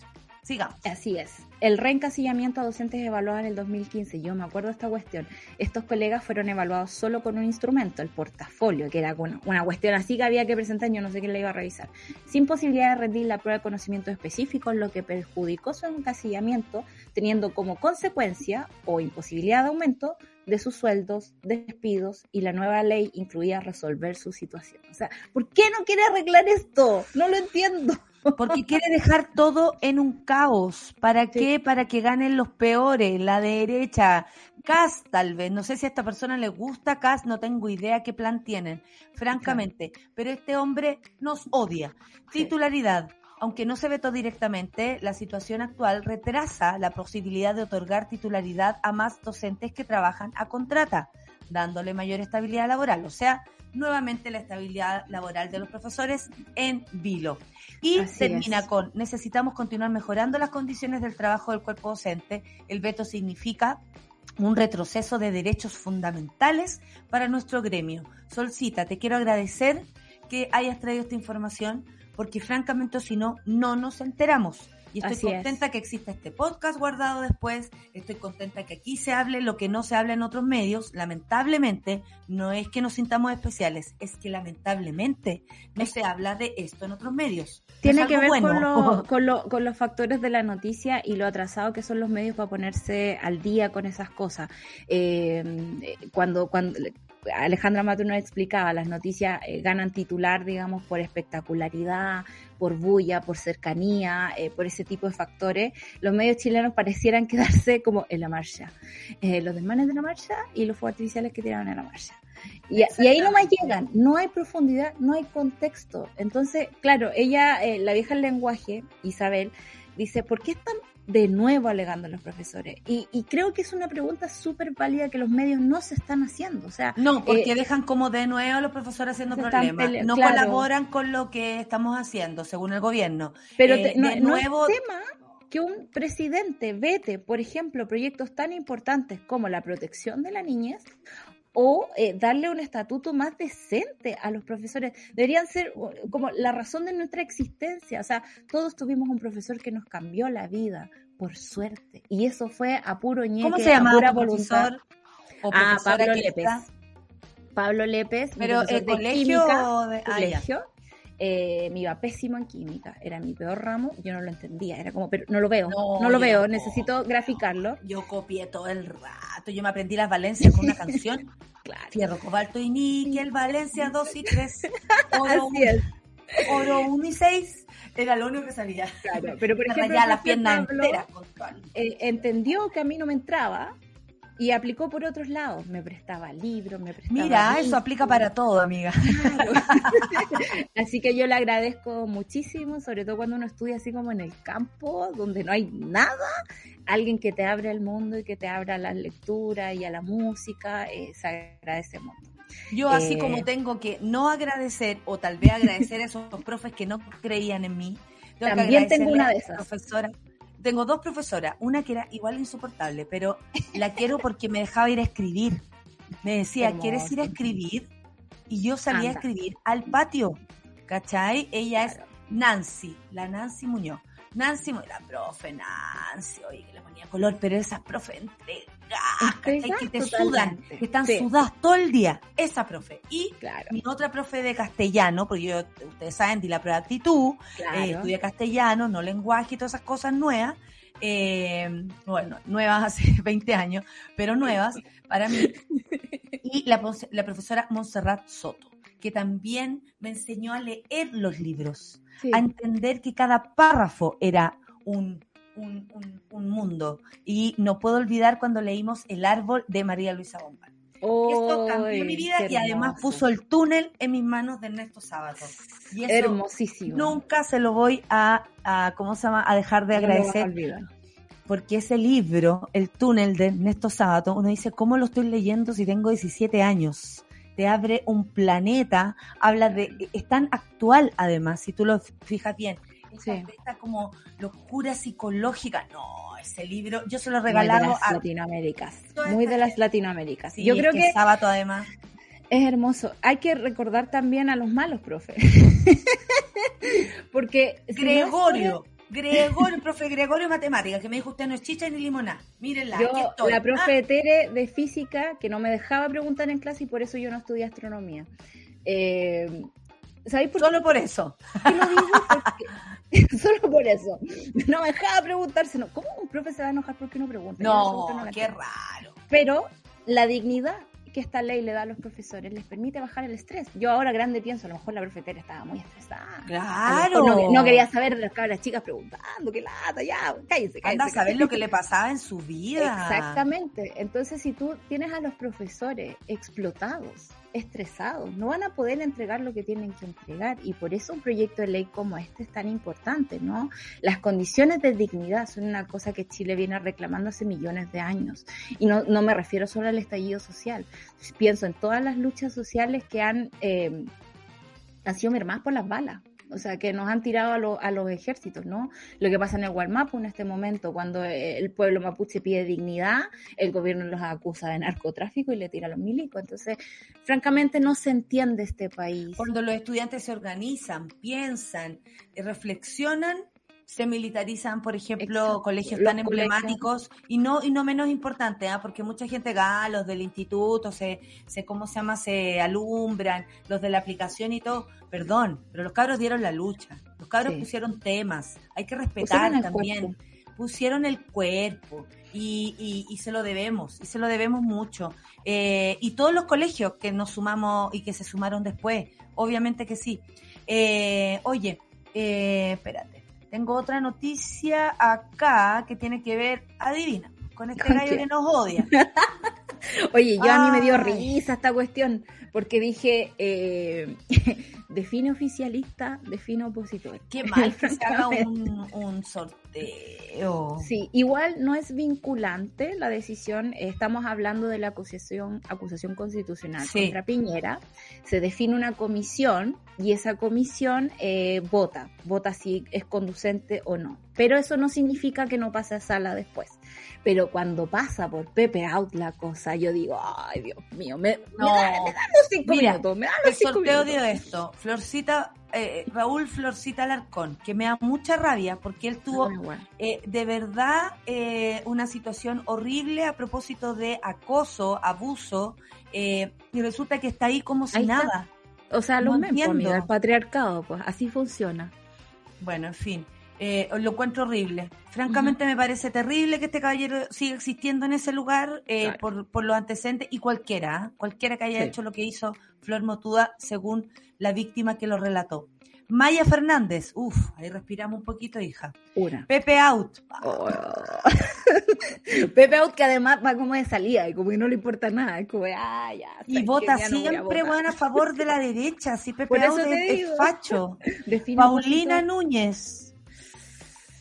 Sigamos. Así es. El reencasillamiento a docentes evaluados en el 2015, yo me acuerdo de esta cuestión. Estos colegas fueron evaluados solo con un instrumento, el portafolio, que era una, cuestión así que había que presentar, yo no sé quién le iba a revisar, sin posibilidad de rendir la prueba de conocimientos específicos, lo que perjudicó su encasillamiento, teniendo como consecuencia o imposibilidad de aumento de sus sueldos, despidos y la nueva ley incluía resolver su situación. O sea, ¿por qué no quiere arreglar esto? No lo entiendo. Porque quiere dejar todo en un caos. ¿Para qué? Para que ganen los peores, la derecha. Cas, tal vez. No sé si a esta persona le gusta Cas, no tengo idea qué plan tienen, francamente. Pero este hombre nos odia. Titularidad, aunque no se vetó directamente, la situación actual retrasa la posibilidad de otorgar titularidad a más docentes que trabajan a contrata, dándole mayor estabilidad laboral. O sea, nuevamente la estabilidad laboral de los profesores en vilo. Y termina con, necesitamos continuar mejorando las condiciones del trabajo del cuerpo docente. El veto significa un retroceso de derechos fundamentales para nuestro gremio. Solcita, te quiero agradecer que hayas traído esta información porque francamente si no, no nos enteramos. Y estoy contenta que exista este podcast guardado después, estoy contenta que aquí se hable lo que no se habla en otros medios. Lamentablemente, no es que nos sintamos especiales, es que lamentablemente no se habla de esto en otros medios. Tiene que ver con, con, los factores de la noticia y lo atrasado que son los medios para ponerse al día con esas cosas. Eh, cuando, cuando Alejandra Mato nos explicaba, las noticias eh, ganan titular, digamos, por espectacularidad, por bulla, por cercanía, eh, por ese tipo de factores. Los medios chilenos parecieran quedarse como en la marcha. Eh, los desmanes de la marcha y los fuegos artificiales que tiraron en la marcha. Y, y, ahí más llegan, no hay profundidad, no hay contexto. Entonces, claro, ella, la vieja el lenguaje, Isabel, dice, ¿por qué están de nuevo alegando los profesores? Y, creo que es una pregunta súper válida que los medios no se están haciendo. O sea, no, porque eh, dejan como de nuevo a los profesores haciendo problemas. No colaboran con lo que estamos haciendo, según el gobierno. Pero eh, no, de nuevo... es tema que un presidente vete, por ejemplo, proyectos tan importantes como la protección de la niñez o eh, darle un estatuto más decente a los profesores. Deberían ser como la razón de nuestra existencia. O sea, todos tuvimos un profesor que nos cambió la vida, por suerte. Y eso fue a puro ñeque, ¿Cómo se llama pura voluntad. ah, Pablo Lépez. Pablo Lépez. Pero el colegio, de... Colegio eh, me iba pésimo en química, era mi peor ramo, yo no lo entendía, era como, pero no lo veo, no, lo veo, necesito graficarlo. Yo copié todo el rato, yo me aprendí las Valencias con una canción, claro. Fierro, cobalto y níquel, Valencia 2 y 3, oro, oro 1 y 6, era lo único que sabía. Claro, pero por ejemplo, ya la pierna entera. Eh, entendió que a mí no me entraba, y aplicó por otros lados, me prestaba libros, me prestaba... Mira, eso aplica para todo, amiga. así que yo le agradezco muchísimo, sobre todo cuando uno estudia así como en el campo, donde no hay nada, alguien que te abre el mundo y que te abra la lectura y a la música, eh, se agradece mucho. Yo así eh, como tengo que no agradecer o tal vez agradecer a esos profes que no creían en mí. También tengo una de esas. Profesora, tengo dos profesoras, una que era igual insoportable, pero la quiero porque me dejaba ir a escribir. Me decía, ¿quieres ir a escribir? y yo salí a escribir al patio, ¿cachai? Ella es Nancy, la Nancy Muñoz. Nancy, la profe Nancy, oye, que le ponía color, pero esas profe que te totalmente. sudan, que están Sí. sudadas todo el día. Esa profe. Y Claro, mi otra profe de castellano, porque yo, ustedes saben, di la prueba de actitud, claro. eh, estudié castellano, no lenguaje y todas esas cosas nuevas. eh, bueno, nuevas hace 20 años, pero nuevas para mí. Y la, profesora Montserrat Soto, que también me enseñó a leer los libros, Sí. a entender que cada párrafo era un, un, un- un mundo. Y no puedo olvidar cuando leímos El árbol de María Luisa Bombal. Esto cambió mi vida y además puso el túnel en mis manos de Ernesto Sábato. Y eso Hermosísimo. nunca se lo voy a, a, ¿cómo se llama? A dejar de agradecer porque ese libro, El túnel de Ernesto Sábato, uno dice, ¿cómo lo estoy leyendo si tengo 17 años? Te abre un planeta, habla de, es tan actual además, si tú lo fijas bien, Sí. esta como locura psicológica, no, ese libro, yo se lo las a Latinoaméricas. Muy de las. Latinoaméricas. Sí, Yo creo que Sábato además. es hermoso. Hay que recordar también a los malos, profe. Porque Gregorio, Gregorio, el profe Gregorio Matemáticas, que me dijo usted no es chicha ni limonada. Mírenla, Yo, aquí estoy. la Ah, profe Tere de física, que no me dejaba preguntar en clase y por eso yo no estudié astronomía. Eh, ¿Sabéis por Solo por eso. qué lo digo? Porque- solo por eso. No me dejaba preguntarse. No. ¿Cómo un profe se va a enojar porque no pregunta? No, qué raro. Pero la dignidad que esta ley le da a los profesores les permite bajar el estrés. Yo ahora grande pienso, a lo mejor la profe Tere estaba muy estresada. Claro. No, no quería saber de las cabras chicas preguntando, qué lata, ya, cállense, cállense. Anda a saber lo que le pasaba en su vida. Exactamente. Entonces, si tú tienes a los profesores explotados, estresados, no van a poder entregar lo que tienen que entregar. Y por eso un proyecto de ley como este es tan importante, ¿no? Las condiciones de dignidad son una cosa que Chile viene reclamando hace millones de años. Y no, no me refiero solo al estallido social. Pienso en todas las luchas sociales que han, eh, han sido mermadas por las balas. O sea, que nos han tirado a, lo- a los ejércitos, ¿no? Lo que pasa en el Gualmapu en este momento, cuando el pueblo mapuche pide dignidad, el gobierno los acusa de narcotráfico y le tira a los milicos. Entonces, francamente, no se entiende este país. Cuando los estudiantes se organizan, piensan, reflexionan, se militarizan, por ejemplo, Exacto. colegios Los tan emblemáticos y no y no menos importante, ¿ah? porque mucha gente, ah, los del instituto, se, se, ¿cómo se llama? Se alumbran, los de la aplicación y todo. Perdón, pero los cabros dieron la lucha, los cabros Sí. pusieron temas, hay que respetar Pusieron también. cuerpo. pusieron el cuerpo y, y- y se lo debemos, y se lo debemos mucho. Eh, y todos los colegios que nos sumamos y que se sumaron después, obviamente que sí. Eh, oye, eh, espérate, tengo otra noticia acá que tiene que ver, adivina, con este ¿Con gallo qué? que nos odia. Oye, yo a mí me dio risa esta cuestión, porque dije, eh, define oficialista, define opositor. Qué mal que se haga un, un sorteo. Sí, igual no es vinculante la decisión. Estamos hablando de la acusación, acusación constitucional Sí. contra Piñera. Se define una comisión y esa comisión eh, vota, vota si es conducente o no. Pero eso no significa que no pase a sala después. Pero cuando pasa por Pepe Out la cosa, yo digo, ay Dios mío, me, me No. da, me da los cinco Mira, minutos, me da El los cinco sorteo minutos. dio esto. Florcita, eh, Raúl Florcita Alarcón, que me da mucha rabia porque él tuvo Ah, eh, de verdad eh, una situación horrible a propósito de acoso, abuso, eh, y resulta que está ahí como si Ahí está. nada. O sea, no los memes, amiga, el patriarcado, pues así funciona. Bueno, en fin, eh, lo encuentro horrible. Francamente me parece terrible que este caballero siga existiendo en ese lugar eh, Claro. por, por los antecedentes y cualquiera, ¿ah? cualquiera que haya Sí. hecho lo que hizo Flor Motuda según la víctima que lo relató. Maya Fernández, uff, ahí respiramos un poquito, hija. Una. Pepe Out, Oh. Pepe Out que además va como de salida y como que no le importa nada, es como, ah, ya. Y ¿sabes vota no a siempre, votar. bueno, a favor de la derecha. Sí, Pepe Out es, es facho. Paulina. Núñez,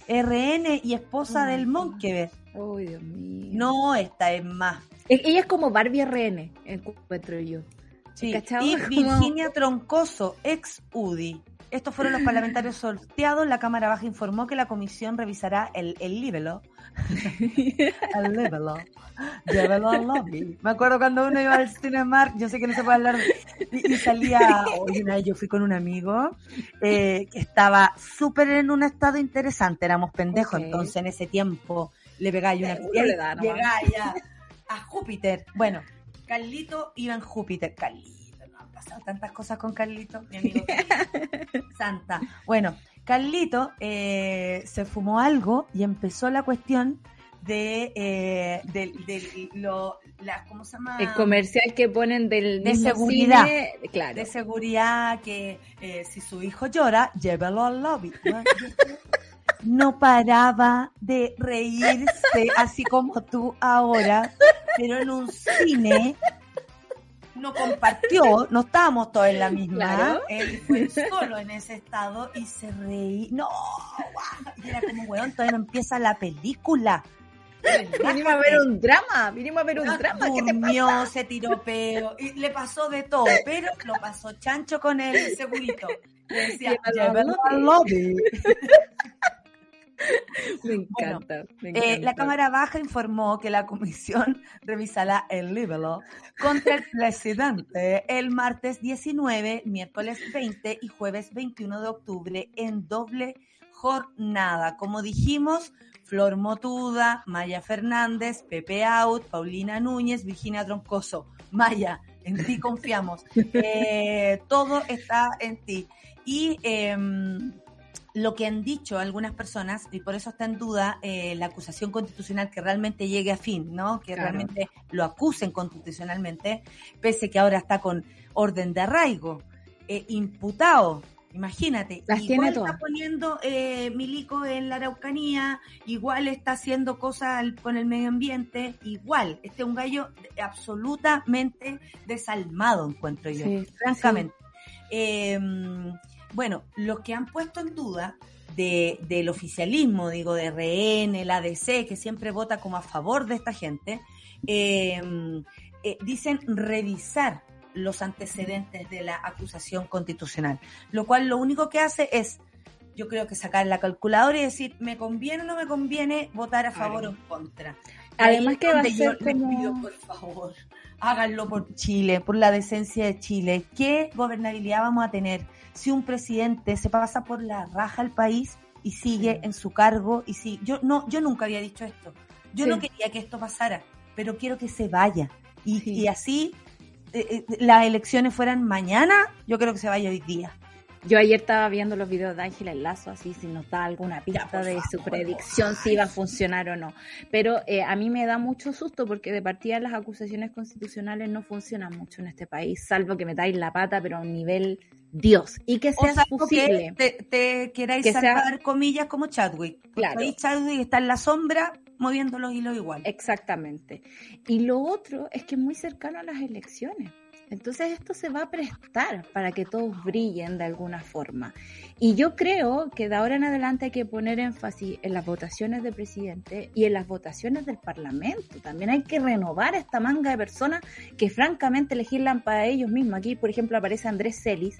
RN y esposa del. Monkever. Ay, Dios mío. No, esta es más. Ella es como Barbie RN, encuentro yo. Sí. Y Virginia Troncoso, ex UDI. Estos fueron los parlamentarios sorteados. La Cámara Baja informó que la comisión revisará el, el libelo Llévelo. Llévelo al lobby. Me acuerdo cuando uno iba al Cinemark, yo sé que no se puede hablar, y, y salía, hoy una vez yo fui con un amigo eh, que estaba súper en un estado interesante, éramos pendejos, Ok. entonces en ese tiempo le pegáis una le da llegáis a, a Júpiter. Bueno, Carlito iba en Júpiter. Carlito, no han pasado tantas cosas con Carlito, mi amigo Carlito. Santa. Bueno, Carlito eh, se fumó algo y empezó la cuestión de, eh, del- del- lo, la, ¿cómo se llama? El comercial que ponen del De mismo seguridad. cine, claro. de seguridad que eh, si su hijo llora, llévelo al lobby. ¿no? No paraba de reírse, así como tú ahora, pero en un cine no compartió, no estábamos todos en la misma, Claro. él fue solo en ese estado y se reí, no, y era como, weón, todavía no empieza la película. Vinimos a ver un drama, vinimos a ver un Ah, drama. ¿Qué te Durmió, se tiró peo, y le pasó de todo, pero lo pasó chancho con el segurito. Le decía, Llévalo al "Llévalo al lobby". Me encanta. me Eh, la. Cámara Baja informó que la comisión revisará el libelo contra el presidente el martes 19, miércoles 20 y jueves 21 de octubre en doble jornada. Como dijimos, Flor Motuda, Maya Fernández, Pepe Out, Paulina Núñez, Virginia Troncoso. Maya, en ti confiamos. Eh, todo está en ti. Y em, lo que han dicho algunas personas, y por eso está en duda eh, la acusación constitucional que realmente llegue a fin, ¿no? Que Claro. realmente lo acusen constitucionalmente, pese que ahora está con orden de arraigo, eh, imputado. Imagínate, Las igual tiene está todas. poniendo eh, Milico en la Araucanía, igual está haciendo cosas con el medio ambiente, igual. Este es un gallo absolutamente desalmado, encuentro yo Sí, francamente. Eh, bueno, los que han puesto en duda de, del oficialismo, digo, de RN, el ADC, que siempre vota como a favor de esta gente, eh, eh, dicen revisar los antecedentes de la acusación constitucional, lo cual lo único que hace es, yo creo que sacar la calculadora y decir, ¿me conviene o no me conviene votar a favor Claro. o en contra? Además que va a yo ser les como- pido, por favor, háganlo por Chile, por la decencia de Chile. ¿Qué gobernabilidad vamos a tener si un presidente se pasa por la raja al país y sigue en su cargo? Y si yo no, yo nunca había dicho esto. Yo Sí. no quería que esto pasara, pero quiero que se vaya. Y, Sí. y así eh, eh, las elecciones fueran mañana, yo creo que se vaya hoy día. Yo ayer estaba viendo los videos de Ángela Lazo, así si nos da alguna pista de su predicción, si iba a funcionar o no. Pero eh, a mí me da mucho susto porque de partida las acusaciones constitucionales no funcionan mucho en este país, salvo que metáis la pata, pero a un nivel Dios. Y que sea posible. que te, te queráis Que sea- salvar comillas como Chadwick. Claro. ahí Chadwick está en la sombra moviendo los hilos igual. Exactamente. Y lo otro es que es muy cercano a las elecciones. Entonces esto se va a prestar para que todos brillen de alguna forma. Y yo creo que de ahora en adelante hay que poner énfasis en las votaciones de presidente y en las votaciones del Parlamento. También hay que renovar esta manga de personas que francamente legislan para ellos mismos. Aquí, por ejemplo, aparece Andrés Celis,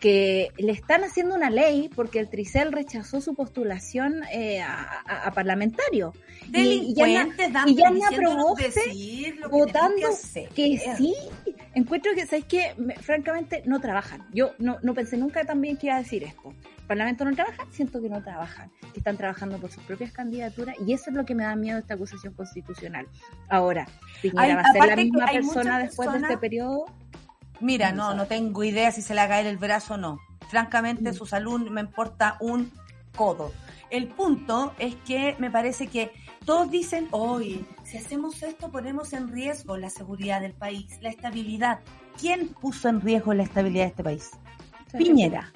que le están haciendo una ley porque el Tricel rechazó su postulación eh, a, a- a parlamentario. Y- y ya y ya votando que sí, encuentro que, ¿sabes que Francamente, no trabajan. Yo no, no pensé nunca también que iba a decir esto. ¿El Parlamento no trabaja? Siento que no trabajan, que están trabajando por sus propias candidaturas y eso es lo que me da miedo esta acusación constitucional. Ahora, Piñera va a ser la misma persona después de este periodo. Mira, No no, tengo idea si se le va a caer el brazo o no. Francamente, Mm. su salud me importa un codo. El punto es que me parece que todos dicen, oye, si hacemos esto ponemos en riesgo la seguridad del país, la estabilidad. ¿Quién puso en riesgo la estabilidad de este país? Piñera.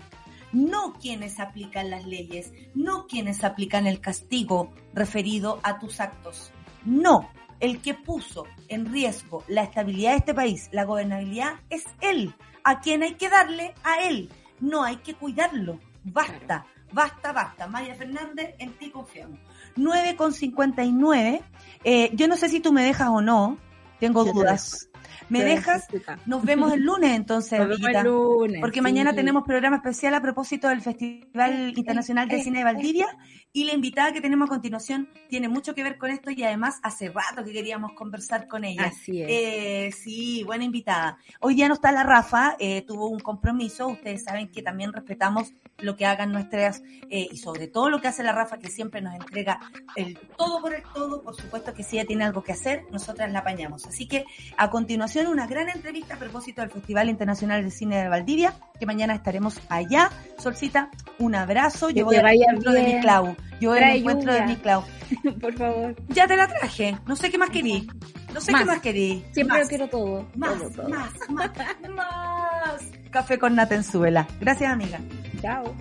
No quienes aplican las leyes, no quienes aplican el castigo referido a tus actos. No, el que puso en riesgo la estabilidad de este país, la gobernabilidad, es él. A quien hay que darle a él. No hay que cuidarlo. Basta, basta, basta. Maya Fernández, en ti confiamos. 9 con 59. Eh, yo no sé si tú me dejas o no. Tengo Yo dudas. ¿Me dejas? Nos vemos el lunes entonces, Nos vemos el lunes, Porque mañana tenemos programa especial a propósito del Festival Internacional de eh, Cine de Valdivia y la invitada que tenemos a continuación tiene mucho que ver con esto y además hace rato que queríamos conversar con ella. Así es. Eh, sí, buena invitada. Hoy ya no está la Rafa, eh, tuvo un compromiso. Ustedes saben que también respetamos lo que hagan nuestras, eh, y sobre todo lo que hace la Rafa, que siempre nos entrega el todo por el todo. Por supuesto que si ella tiene algo que hacer, nosotras la apañamos. Así que a continuación una gran entrevista a propósito del Festival Internacional de Cine de Valdivia, que mañana estaremos allá. Solcita, un abrazo. Yo voy al encuentro de mi Clau. Yo voy al encuentro de mi Clau. Por favor. Ya te la traje. No sé qué más querí. No sé Más. qué más querí. Siempre Más. lo quiero todo. Más, todo, todo. más, más, más. Café con nata en Suela. Gracias, amiga. Chao.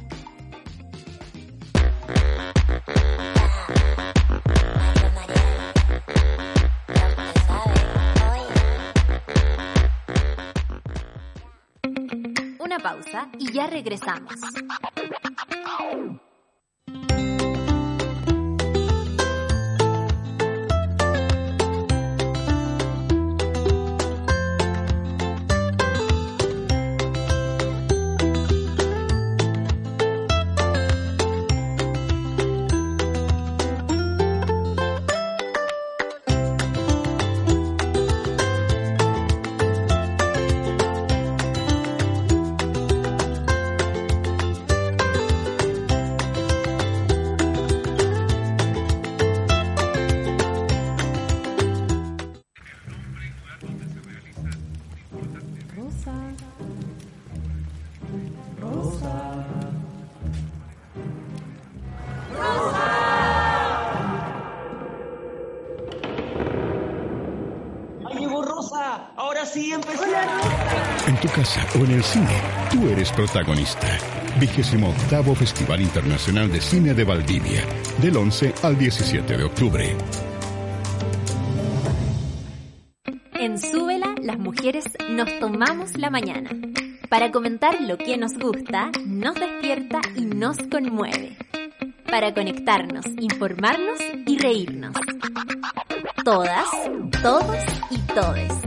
Pausa y ya regresamos. El cine, tú eres protagonista. Vigésimo octavo Festival Internacional de Cine de Valdivia, del 11 al 17 de octubre. En Súbela, las mujeres nos tomamos la mañana para comentar lo que nos gusta, nos despierta y nos conmueve. Para conectarnos, informarnos y reírnos. Todas, todos y todes.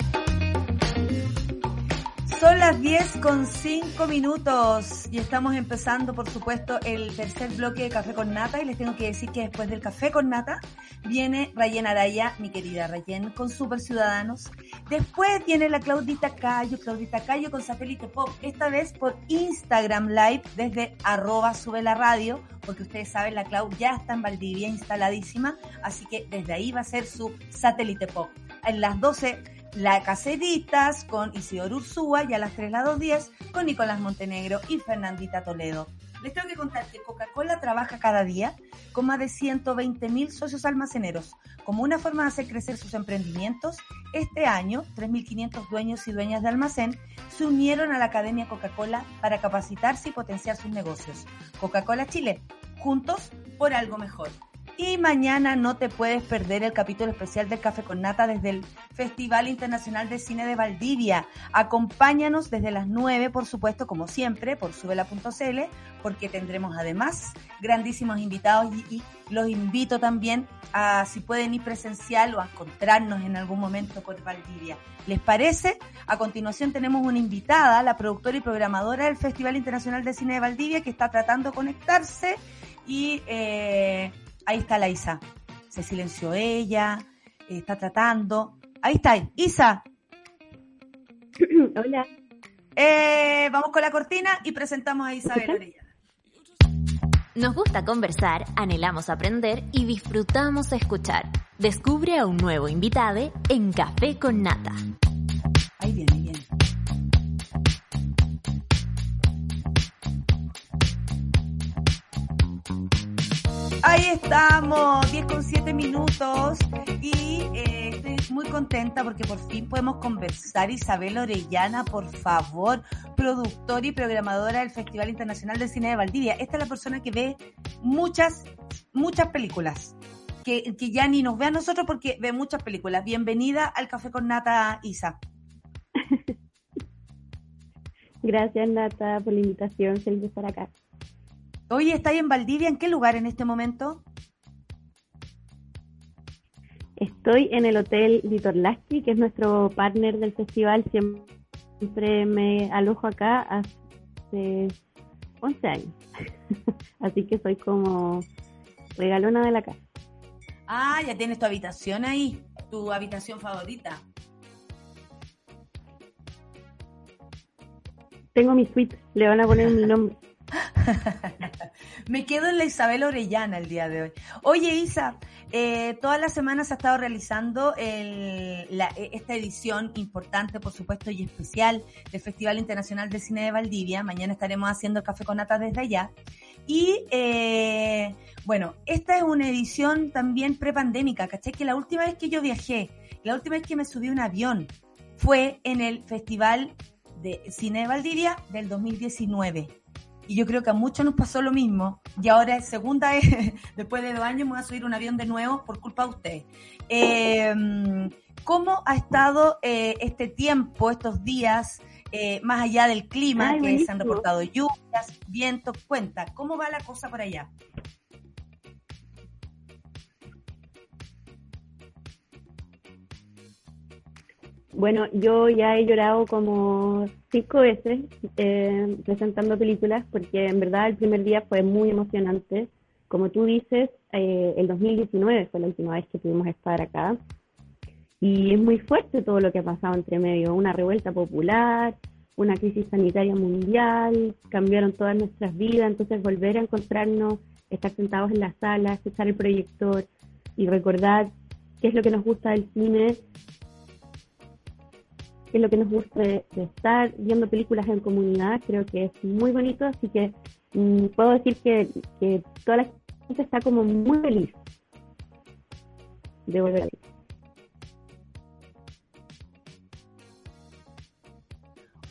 Son las 10 con 5 minutos y estamos empezando, por supuesto, el tercer bloque de Café con Nata y les tengo que decir que después del Café con Nata viene Rayen Araya, mi querida Rayen, con Super Ciudadanos. Después viene la Claudita Cayo, Claudita Cayo con Satélite Pop, esta vez por Instagram Live desde arroba sube la radio, porque ustedes saben, la Clau ya está en Valdivia instaladísima, así que desde ahí va a ser su Satélite Pop. En las 12 la Caceritas con Isidoro Ursúa y a las 3 las 2.10 con Nicolás Montenegro y Fernandita Toledo. Les tengo que contar que Coca-Cola trabaja cada día con más de 120 mil socios almaceneros. Como una forma de hacer crecer sus emprendimientos, este año 3.500 dueños y dueñas de almacén se unieron a la Academia Coca-Cola para capacitarse y potenciar sus negocios. Coca-Cola Chile, juntos por algo mejor. Y mañana no te puedes perder el capítulo especial del Café con Nata desde el Festival Internacional de Cine de Valdivia. Acompáñanos desde las 9, por supuesto, como siempre, por subela.cl, porque tendremos además grandísimos invitados y, y los invito también a, si pueden ir presencial o a encontrarnos en algún momento por Valdivia. ¿Les parece? A continuación tenemos una invitada, la productora y programadora del Festival Internacional de Cine de Valdivia, que está tratando de conectarse y... Eh, Ahí está la Isa. Se silenció ella, está tratando. Ahí está, Isa. Hola. Eh, vamos con la cortina y presentamos a Isabel Orellana. Nos gusta conversar, anhelamos aprender y disfrutamos escuchar. Descubre a un nuevo invitado en Café con Nata. Ahí viene, ahí viene. Ahí estamos, 10 con 7 minutos y eh, estoy muy contenta porque por fin podemos conversar. Isabel Orellana, por favor, productora y programadora del Festival Internacional de Cine de Valdivia. Esta es la persona que ve muchas, muchas películas. Que, que ya ni nos ve a nosotros porque ve muchas películas. Bienvenida al Café con Nata, Isa. Gracias, Nata, por la invitación. Feliz estar acá. Oye, ¿estáis en Valdivia? ¿En qué lugar en este momento? Estoy en el Hotel Vitor Lasky, que es nuestro partner del festival. Siempre me alojo acá hace 11 años. Así que soy como regalona de la casa. Ah, ya tienes tu habitación ahí, tu habitación favorita. Tengo mi suite, le van a poner mi nombre. Me quedo en la Isabel Orellana el día de hoy. Oye, Isa, eh, todas las semanas ha estado realizando esta edición importante, por supuesto, y especial del Festival Internacional de Cine de Valdivia. Mañana estaremos haciendo el café con nata desde allá. Y eh, bueno, esta es una edición también prepandémica, ¿cachai? Que la última vez que yo viajé, la última vez que me subí un avión, fue en el Festival de Cine de Valdivia del 2019 y yo creo que a muchos nos pasó lo mismo. Y ahora es segunda vez, después de dos años, me voy a subir un avión de nuevo por culpa de usted. Eh, ¿Cómo ha estado eh, este tiempo, estos días, eh, más allá del clima, que se han reportado lluvias, vientos? Cuenta, ¿cómo va la cosa por allá? Bueno, yo ya he llorado como cinco veces eh, presentando películas porque en verdad el primer día fue muy emocionante. Como tú dices, eh, el 2019 fue la última vez que pudimos estar acá y es muy fuerte todo lo que ha pasado entre medio. Una revuelta popular, una crisis sanitaria mundial, cambiaron todas nuestras vidas, entonces volver a encontrarnos, estar sentados en la sala, escuchar el proyector y recordar qué es lo que nos gusta del cine es lo que nos gusta de, estar viendo películas en comunidad, creo que es muy bonito, así que mm, puedo decir que, que, toda la gente está como muy feliz de volver a ver.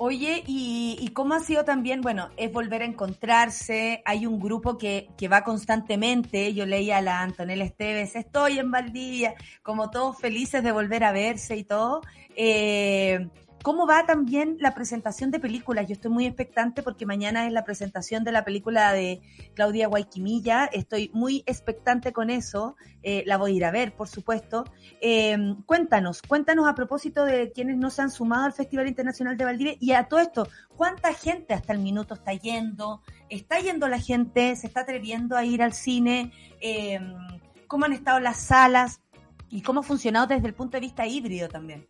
Oye, ¿y, cómo ha sido también? Bueno, es volver a encontrarse, hay un grupo que, que va constantemente, yo leía a la Antonella Esteves, estoy en Valdivia, como todos felices de volver a verse y todo. Eh, ¿Cómo va también la presentación de películas? Yo estoy muy expectante porque mañana es la presentación de la película de Claudia Guayquimilla. Estoy muy expectante con eso. Eh, la voy a ir a ver, por supuesto. Eh, cuéntanos, cuéntanos a propósito de quienes no se han sumado al Festival Internacional de Valdivia y a todo esto, ¿cuánta gente hasta el minuto está yendo? ¿Está yendo la gente? ¿Se está atreviendo a ir al cine? Eh, ¿Cómo han estado las salas? ¿Y cómo ha funcionado desde el punto de vista híbrido también?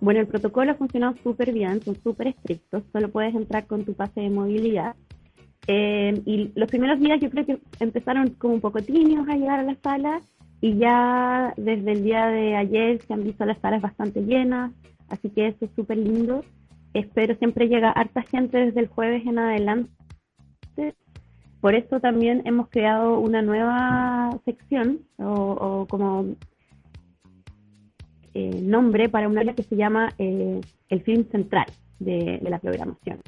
Bueno, el protocolo ha funcionado súper bien, son súper estrictos, solo puedes entrar con tu pase de movilidad. Eh, y los primeros días yo creo que empezaron como un poco tímidos a llegar a la sala y ya desde el día de ayer se han visto las salas bastante llenas, así que eso es súper lindo. Espero siempre llega harta gente desde el jueves en adelante. Por eso también hemos creado una nueva sección o, o como eh, nombre para un área que se llama eh, el film central de, la programación.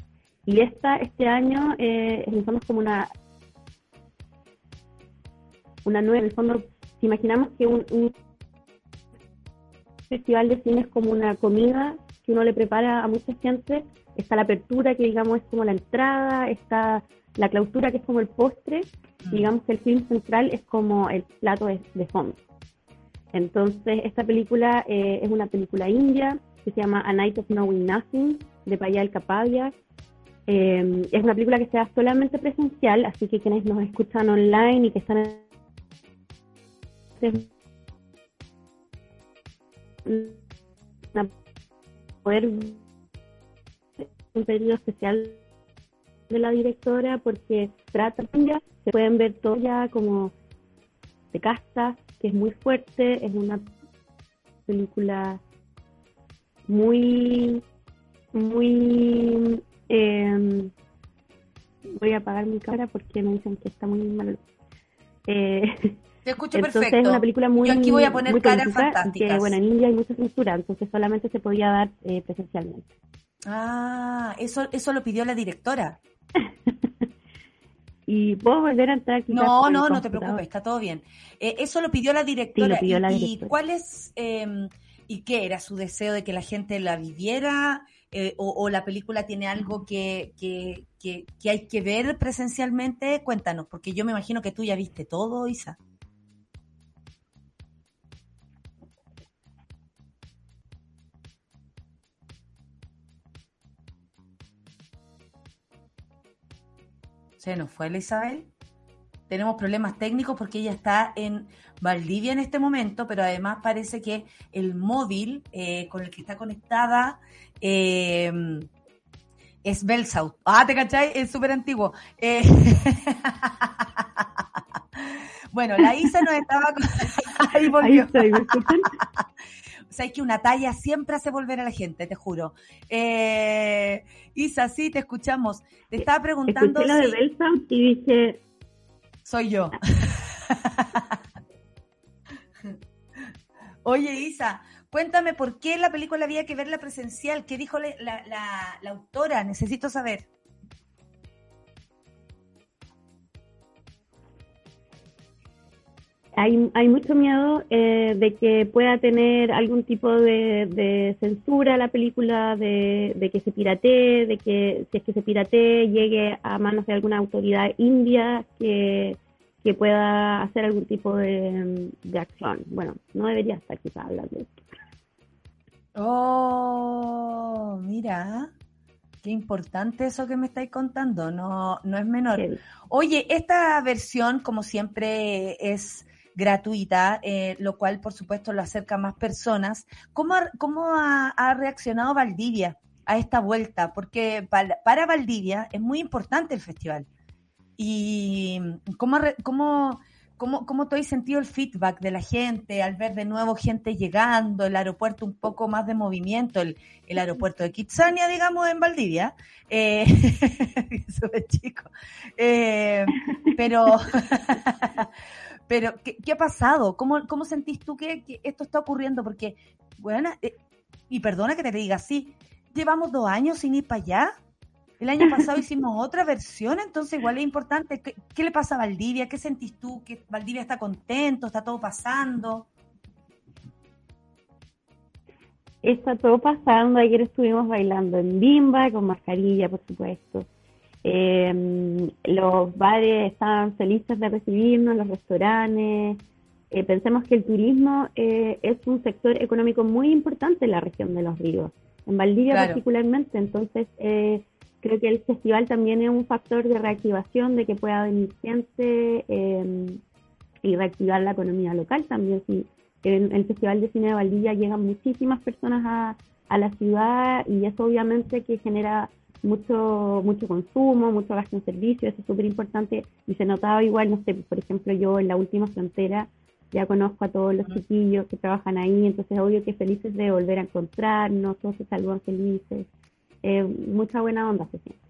Y esta, este año, eh, en como una, una nueva, en el fondo, si imaginamos que un, un festival de cine es como una comida que uno le prepara a mucha gente, está la apertura que digamos es como la entrada, está la clausura que es como el postre, y digamos que el film central es como el plato de fondo. Entonces, esta película eh, es una película india que se llama A Night of Knowing Nothing, de Payal Kapadia. Eh, es una película que se solamente presencial, así que quienes nos escuchan online y que están en poder un pedido especial de la directora porque trata ya se pueden ver todo ya como de casta que es muy fuerte, es una película muy, muy, em, voy a apagar mi cámara porque me dicen que está muy mal. Eh, Te escucho entonces perfecto. es una película muy Yo aquí voy a poner muy caras fantásticas. Que, bueno, en India hay mucha censura, entonces solamente se podía dar eh, presencialmente. Ah, eso, eso lo pidió la directora. Y puedo volver a entrar quizás No, no, no te preocupes, está todo bien. Eh, eso lo pidió la directora. pidió la ¿Y, cuál es, eh, y qué era su deseo de que la gente la viviera? Eh, o, o la película tiene algo que, que, que, que hay que ver presencialmente? Cuéntanos, porque yo me imagino que tú ya viste todo, Isa. Se nos fue la Isabel. Tenemos problemas técnicos porque ella está en Valdivia en este momento, pero además parece que el móvil eh, con el que está conectada eh, es Belsouth. Ah, ¿te cachai? Es súper antiguo. Eh, bueno, la Isa nos estaba... Ahí Ahí volvió. estoy, ¿me escuchan? O sea, es que una talla siempre hace volver a la gente, te juro. Eh, Isa, sí, te escuchamos. Te estaba preguntando Escuché lo de. Bellsound y dije, Soy yo. Oye, Isa, cuéntame por qué la película había que verla presencial. ¿Qué dijo la, la- la- la autora? Necesito saber. Hay, hay mucho miedo eh, de que pueda tener algún tipo de, de censura la película, de, de que se piratee, de que si es que se piratee llegue a manos de alguna autoridad india que, que pueda hacer algún tipo de, de acción. Bueno, no debería estar quizás hablando de esto. Oh, mira. Qué importante eso que me estáis contando. No, no es menor. Oye, esta versión, como siempre, es gratuita, eh, lo cual, por supuesto, lo acerca a más personas. ¿Cómo, ha, cómo ha, reaccionado Valdivia a esta vuelta? Porque para, Valdivia es muy importante el festival. ¿Y cómo, cómo, cómo, cómo tú has sentido el feedback de la gente al ver de nuevo gente llegando, el aeropuerto un poco más de movimiento, el, el aeropuerto de Kitsania, digamos, en Valdivia? Eh, súper chico. Eh, pero, pero ¿qué, qué ha pasado? ¿Cómo, cómo sentís tú que, que esto está ocurriendo? Porque, bueno, eh, y perdona que te diga así, llevamos dos años sin ir para allá. El año pasado hicimos otra versión, entonces igual es importante. ¿Qué, qué le pasa a Valdivia? ¿Qué sentís tú? ¿Que Valdivia está contento? ¿Está todo pasando? Está todo pasando. Ayer estuvimos bailando en Bimba, con mascarilla, por supuesto. Eh, los bares estaban felices de recibirnos, los restaurantes. Eh, pensemos que el turismo eh, es un sector económico muy importante en la región de los ríos, en Valdivia Claro. particularmente. Entonces, eh, creo que el festival también es un factor de reactivación, de que pueda venir gente y reactivar la economía local también. Si en el Festival de Cine de Valdivia llegan muchísimas personas a, a la ciudad y eso obviamente que genera mucho mucho consumo, mucho gasto en servicios, eso es súper importante y se notaba igual, no sé, por ejemplo yo en la última frontera ya conozco a todos los chiquillos que trabajan ahí, entonces obvio que felices de volver a encontrarnos, todos se saludan felices, eh, mucha buena onda se siente.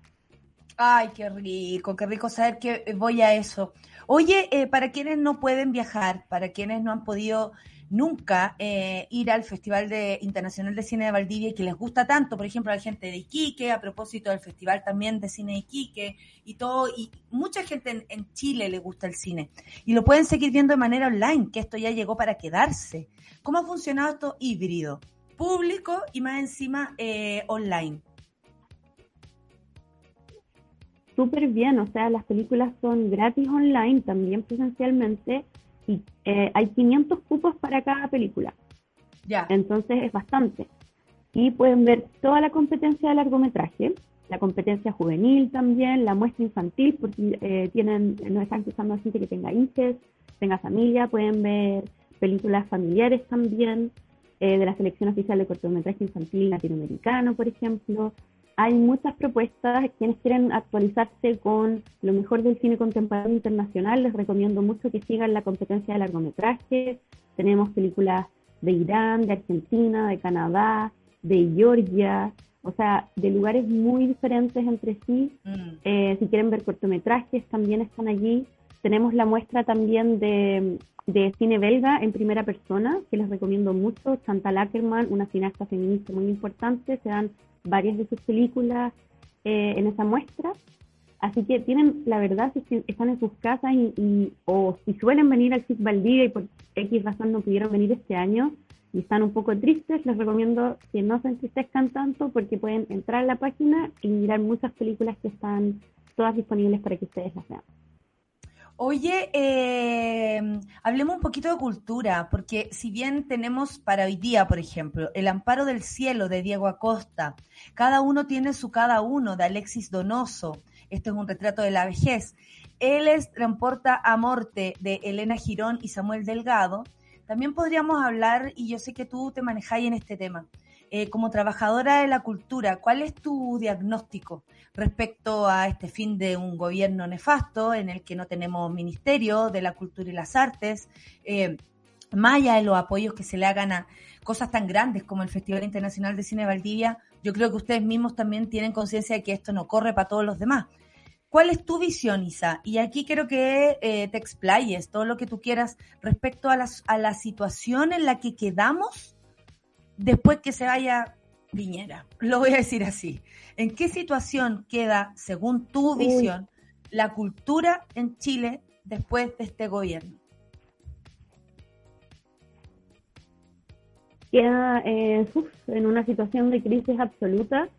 Ay, qué rico, qué rico saber que voy a eso. Oye, eh, para quienes no pueden viajar, para quienes no han podido nunca eh, ir al Festival de, Internacional de Cine de Valdivia y que les gusta tanto, por ejemplo, a la gente de Iquique, a propósito del Festival también de Cine de Iquique y todo, y mucha gente en, Chile le gusta el cine. Y lo pueden seguir viendo de manera online, que esto ya llegó para quedarse. ¿Cómo ha funcionado esto híbrido? Público y más encima eh, online. súper bien, o sea, las películas son gratis online, también presencialmente, y eh, hay 500 cupos para cada película, Ya. entonces es bastante. Y pueden ver toda la competencia de largometraje, la competencia juvenil también, la muestra infantil, porque eh, tienen, no están usando gente que tenga hijos, tenga familia, pueden ver películas familiares también, eh, de la selección oficial de cortometraje infantil latinoamericano, por ejemplo, hay muchas propuestas. Quienes quieren actualizarse con lo mejor del cine contemporáneo internacional, les recomiendo mucho que sigan la competencia de largometraje. Tenemos películas de Irán, de Argentina, de Canadá, de Georgia. o sea, de lugares muy diferentes entre sí. Mm. Eh, si quieren ver cortometrajes, también están allí. Tenemos la muestra también de, de cine belga en primera persona, que les recomiendo mucho. Chantal Ackerman, una cineasta feminista muy importante, se dan varias de sus películas eh, en esa muestra. Así que tienen, la verdad, si están en sus casas y, y- o si suelen venir al CIC Valdivia y por X razón no pudieron venir este año y están un poco tristes, les recomiendo que no se entristezcan tanto porque pueden entrar a la página y mirar muchas películas que están todas disponibles para que ustedes las vean. Oye, eh, hablemos un poquito de cultura, porque si bien tenemos para hoy día, por ejemplo, El Amparo del Cielo de Diego Acosta, cada uno tiene su cada uno de Alexis Donoso, este es un retrato de la vejez, Él es Transporta a Morte de Elena Girón y Samuel Delgado, también podríamos hablar, y yo sé que tú te manejáis en este tema, eh, como trabajadora de la cultura, ¿cuál es tu diagnóstico respecto a este fin de un gobierno nefasto en el que no tenemos ministerio de la cultura y las artes? Eh, más allá de los apoyos que se le hagan a cosas tan grandes como el Festival Internacional de Cine Valdivia, yo creo que ustedes mismos también tienen conciencia de que esto no corre para todos los demás. ¿Cuál es tu visión, Isa? Y aquí quiero que eh, te explayes todo lo que tú quieras respecto a la, a la situación en la que quedamos después que se vaya Piñera. Lo voy a decir así. ¿En qué situación queda, según tu Uy. visión, la cultura en Chile después de este gobierno? queda eh, uf, en una situación de crisis absoluta.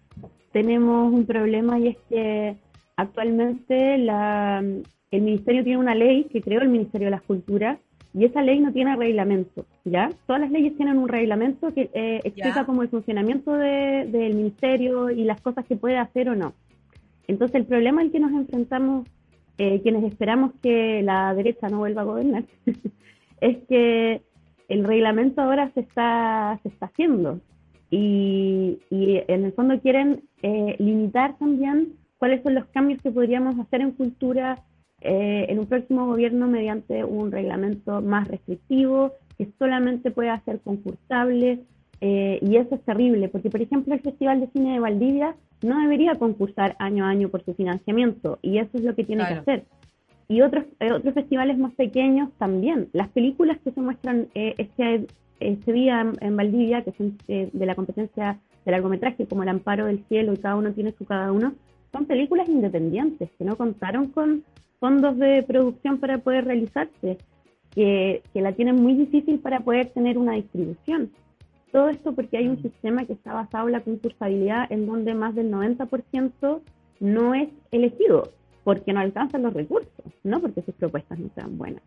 Tenemos un problema y es que actualmente la, el ministerio tiene una ley que creó el Ministerio de las Culturas y esa ley no tiene reglamento, ¿ya? Todas las leyes tienen un reglamento que eh, explica Ya. como el funcionamiento de- del ministerio y las cosas que puede hacer o no. Entonces el problema al que nos enfrentamos, eh, quienes esperamos que la derecha no vuelva a gobernar, es que el reglamento ahora se está, se está haciendo y, y en el fondo quieren eh, limitar también cuáles son los cambios que podríamos hacer en cultura eh, en un próximo gobierno mediante un reglamento más restrictivo que solamente pueda ser concursable eh, y eso es terrible porque por ejemplo el Festival de Cine de Valdivia no debería concursar año a año por su financiamiento y eso es lo que tiene Claro. que hacer y otros eh, otros festivales más pequeños también. Las películas que se muestran eh, este, este día en, en Valdivia, que son eh, de la competencia de largometraje, como El Amparo del Cielo y cada uno tiene su cada uno, son películas independientes que no contaron con fondos de producción para poder realizarse, que, que la tienen muy difícil para poder tener una distribución. Todo esto porque hay un sistema que está basado en la concursabilidad en donde más del 90% no es elegido porque no alcanzan los recursos, no porque sus propuestas no sean buenas.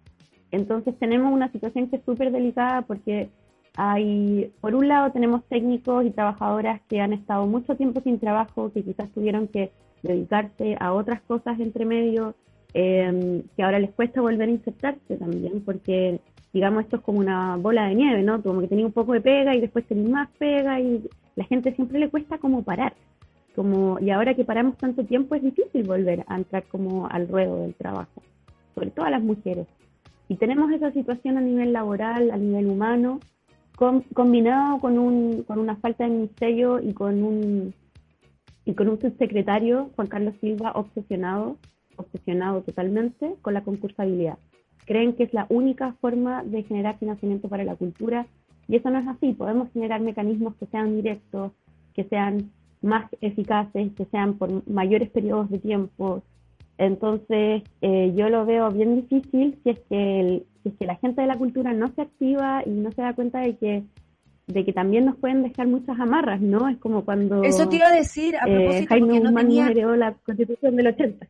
Entonces tenemos una situación que es súper delicada porque hay, por un lado tenemos técnicos y trabajadoras que han estado mucho tiempo sin trabajo, que quizás tuvieron que dedicarse a otras cosas entre medio, eh, que ahora les cuesta volver a insertarse también, porque digamos esto es como una bola de nieve, ¿no? Como que tenía un poco de pega y después tenía más pega y la gente siempre le cuesta como parar. Como, y ahora que paramos tanto tiempo es difícil volver a entrar como al ruedo del trabajo, sobre todo a las mujeres. Y tenemos esa situación a nivel laboral, a nivel humano, con- combinado con, un, con una falta de ministerio y con un y con un subsecretario, Juan Carlos Silva, obsesionado, obsesionado totalmente con la concursabilidad. Creen que es la única forma de generar financiamiento para la cultura y eso no es así. Podemos generar mecanismos que sean directos, que sean más eficaces, que sean por mayores periodos de tiempo. Entonces, eh, yo lo veo bien difícil si es, que el- si es que la gente de la cultura no se activa y no se da cuenta de que de que también nos pueden dejar muchas amarras, ¿no? Es como cuando Eso te iba a decir a eh, propósito, Jaime porque no Guzmán tenía, la constitución del 80.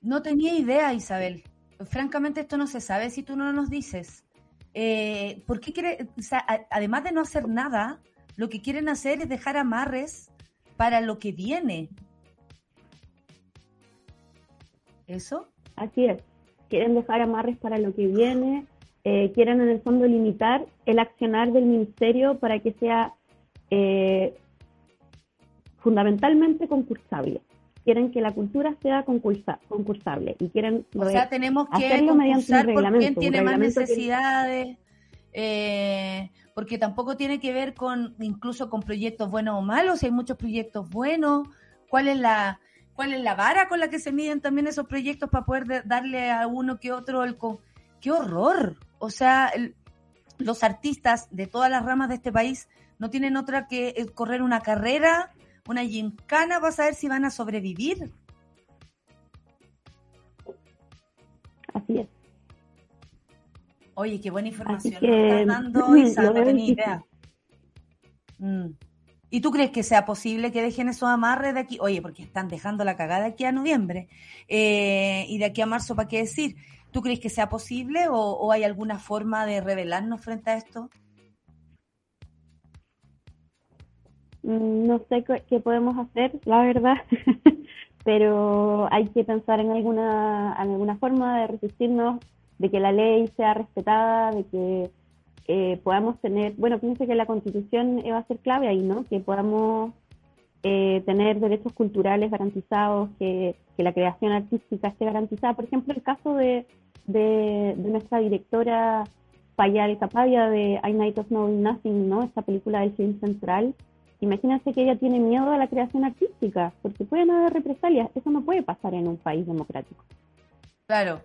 No tenía idea, Isabel. Francamente, esto no se sabe si tú no nos dices. Eh, ¿Por qué quiere, además de no hacer nada, lo que quieren hacer es dejar amarres para lo que viene? ¿Eso? Así es. Quieren dejar amarres para lo que viene, eh, quieren en el fondo limitar el accionar del ministerio para que sea eh, fundamentalmente concursable. Quieren que la cultura sea concursa- concursable y quieren O sea, tenemos que hacerlo mediante un quién tiene más que- necesidades. eh, porque tampoco tiene que ver con incluso con proyectos buenos o malos, hay muchos proyectos buenos, cuál es la cuál es la vara con la que se miden también esos proyectos para poder darle a uno que otro el qué horror, o sea, los artistas de todas las ramas de este país no tienen otra que eh, correr una carrera, una gincana para saber si van a sobrevivir. Así es. Oye, qué buena información que, estás dando, Isa, no tenía idea. Mm. ¿Y tú crees que sea posible que dejen esos amarres de aquí? Oye, porque están dejando la cagada aquí a noviembre eh, y de aquí a marzo, ¿para qué decir? ¿Tú crees que sea posible o, hay alguna forma de revelarnos frente a esto? No sé qué podemos hacer, la verdad, pero hay que pensar en alguna, en alguna forma de resistirnos de que la ley sea respetada, de que eh, podamos tener, bueno, pienso que la constitución va a ser clave ahí, ¿no? Que podamos eh, tener derechos culturales garantizados, que, la creación artística esté garantizada. Por ejemplo, el caso de, de, nuestra directora Payal Capadia de I Night of Knowing Nothing, ¿no? Esta película del film central. Imagínense que ella tiene miedo a la creación artística, porque pueden haber represalias. Eso no puede pasar en un país democrático. Claro,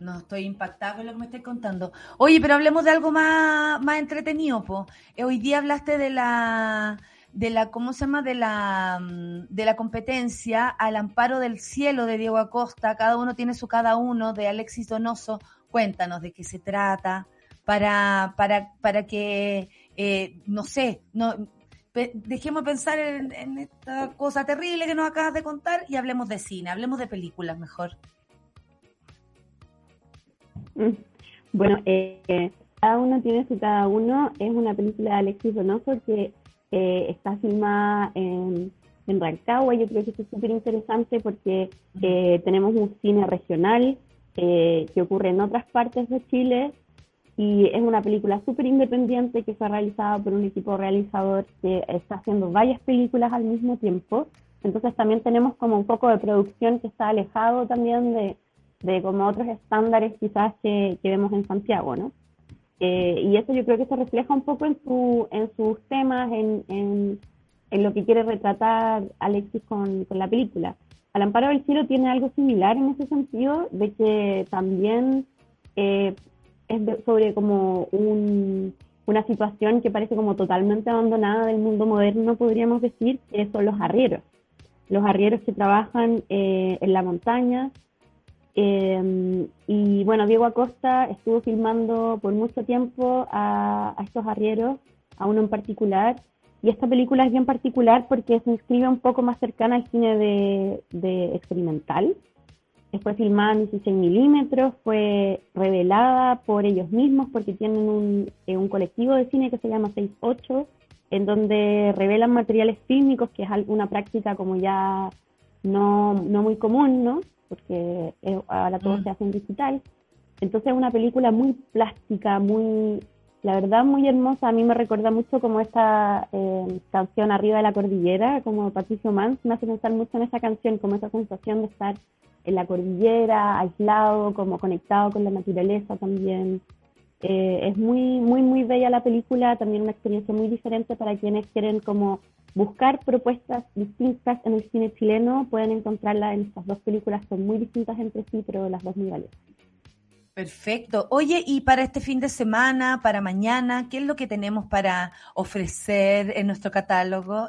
No, estoy impactada con lo que me estás contando. Oye, pero hablemos de algo más, más entretenido, po. Eh, hoy día hablaste de la, de la, ¿cómo se llama? De la, mm, de la competencia al amparo del cielo de Diego Acosta. Cada uno tiene su cada uno, de Alexis Donoso. Cuéntanos de qué se trata, para, para, para que, eh, no sé, no, dejemos pensar en, en esta cosa terrible que nos acabas de contar y hablemos de cine, hablemos de películas mejor. Bueno, eh, cada uno tiene su cada uno. Es una película de Alexis Donoso que eh, está filmada en, en Rancagua. Yo creo que es súper interesante porque eh, tenemos un cine regional que ocurre en otras partes de Chile y es una película súper independiente que fue realizada por un equipo realizador que está haciendo varias películas al mismo tiempo. Entonces también tenemos como un poco de producción que está alejado también de, de como otros estándares quizás que, vemos en Santiago, ¿no? Eh, y eso yo creo que se refleja un poco en, su, en sus temas, en, en, lo que quiere retratar Alexis con, con, la película. Al amparo del cielo tiene algo similar en ese sentido, de que también eh, es sobre como un, una situación que parece como totalmente abandonada del mundo moderno, podríamos decir, que son los arrieros. Los arrieros que trabajan eh, en la montaña, Em, y bueno, Diego Acosta estuvo filmando por mucho tiempo a, estos arrieros, a uno en particular, y esta película es bien particular porque se inscribe un poco más cercana al cine de, experimental. Fue filmada en 16 milímetros, fue revelada por ellos mismos porque tienen un, eh, un colectivo de cine que se llama 68, en donde revelan materiales fílmicos, que es una práctica como ya no, no muy común, ¿no? porque eh, ahora todo mm. se hace en digital. Entonces es una película muy plástica, muy, la verdad muy hermosa. A mí me recuerda mucho como esta eh, canción Arriba de la Cordillera, como Patricio Mans, me hace pensar mucho en esa canción, como esa sensación de estar en la cordillera, aislado, como conectado con la naturaleza también. Eh, es muy, muy, muy bella la película, también una experiencia muy diferente para quienes quieren como buscar propuestas distintas en el cine chileno, pueden encontrarla en estas dos películas, son muy distintas entre sí, pero las dos muy valiosas. Perfecto. Oye, y para este fin de semana, para mañana, ¿qué es lo que tenemos para ofrecer en nuestro catálogo?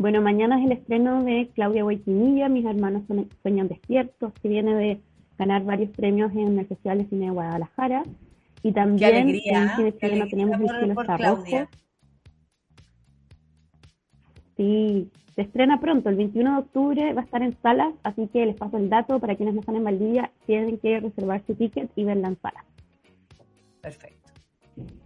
Bueno, mañana es el estreno de Claudia Guayquinilla, Mis hermanos sueñan despiertos, que viene de ganar varios premios en el Festival de Cine de Guadalajara. Y también en Cine Chileno tenemos El cielo está rojo. Sí, se estrena pronto, el 21 de octubre va a estar en salas, así que les paso el dato para quienes no están en Valdivia, tienen que reservar su ticket y verla en salas. Perfecto.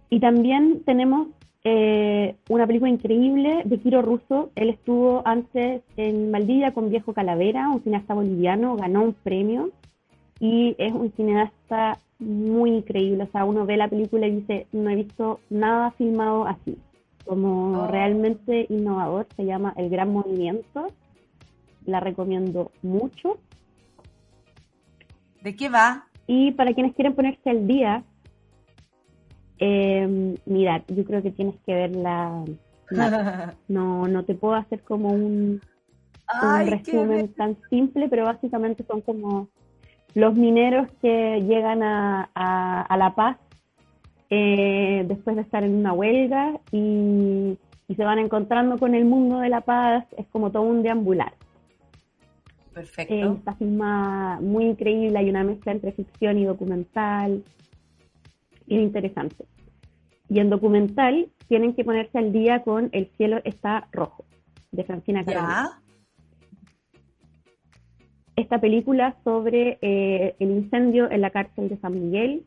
Y también tenemos eh, una película increíble de Kiro Russo. Él estuvo antes en Valdivia con Viejo Calavera, un cineasta boliviano, ganó un premio y es un cineasta muy increíble. O sea, uno ve la película y dice, no he visto nada filmado así. Como oh. realmente innovador, se llama El Gran Movimiento. la recomiendo mucho. ¿De qué va? Y para quienes quieren ponerse al día, eh, mira, yo creo que tienes que verla. No, no te puedo hacer como un, un resumen tan simple, pero básicamente son como los mineros que llegan a, a, La Paz eh, después de estar en una huelga y, y, se van encontrando con el mundo de La Paz, es como todo un deambular. Perfecto. Eh, muy increíble, hay una mezcla entre ficción y documental, y interesante. Y en documental tienen que ponerse al día con El cielo está rojo, de Francina Carolina. Esta película sobre eh, el incendio en la cárcel de San Miguel,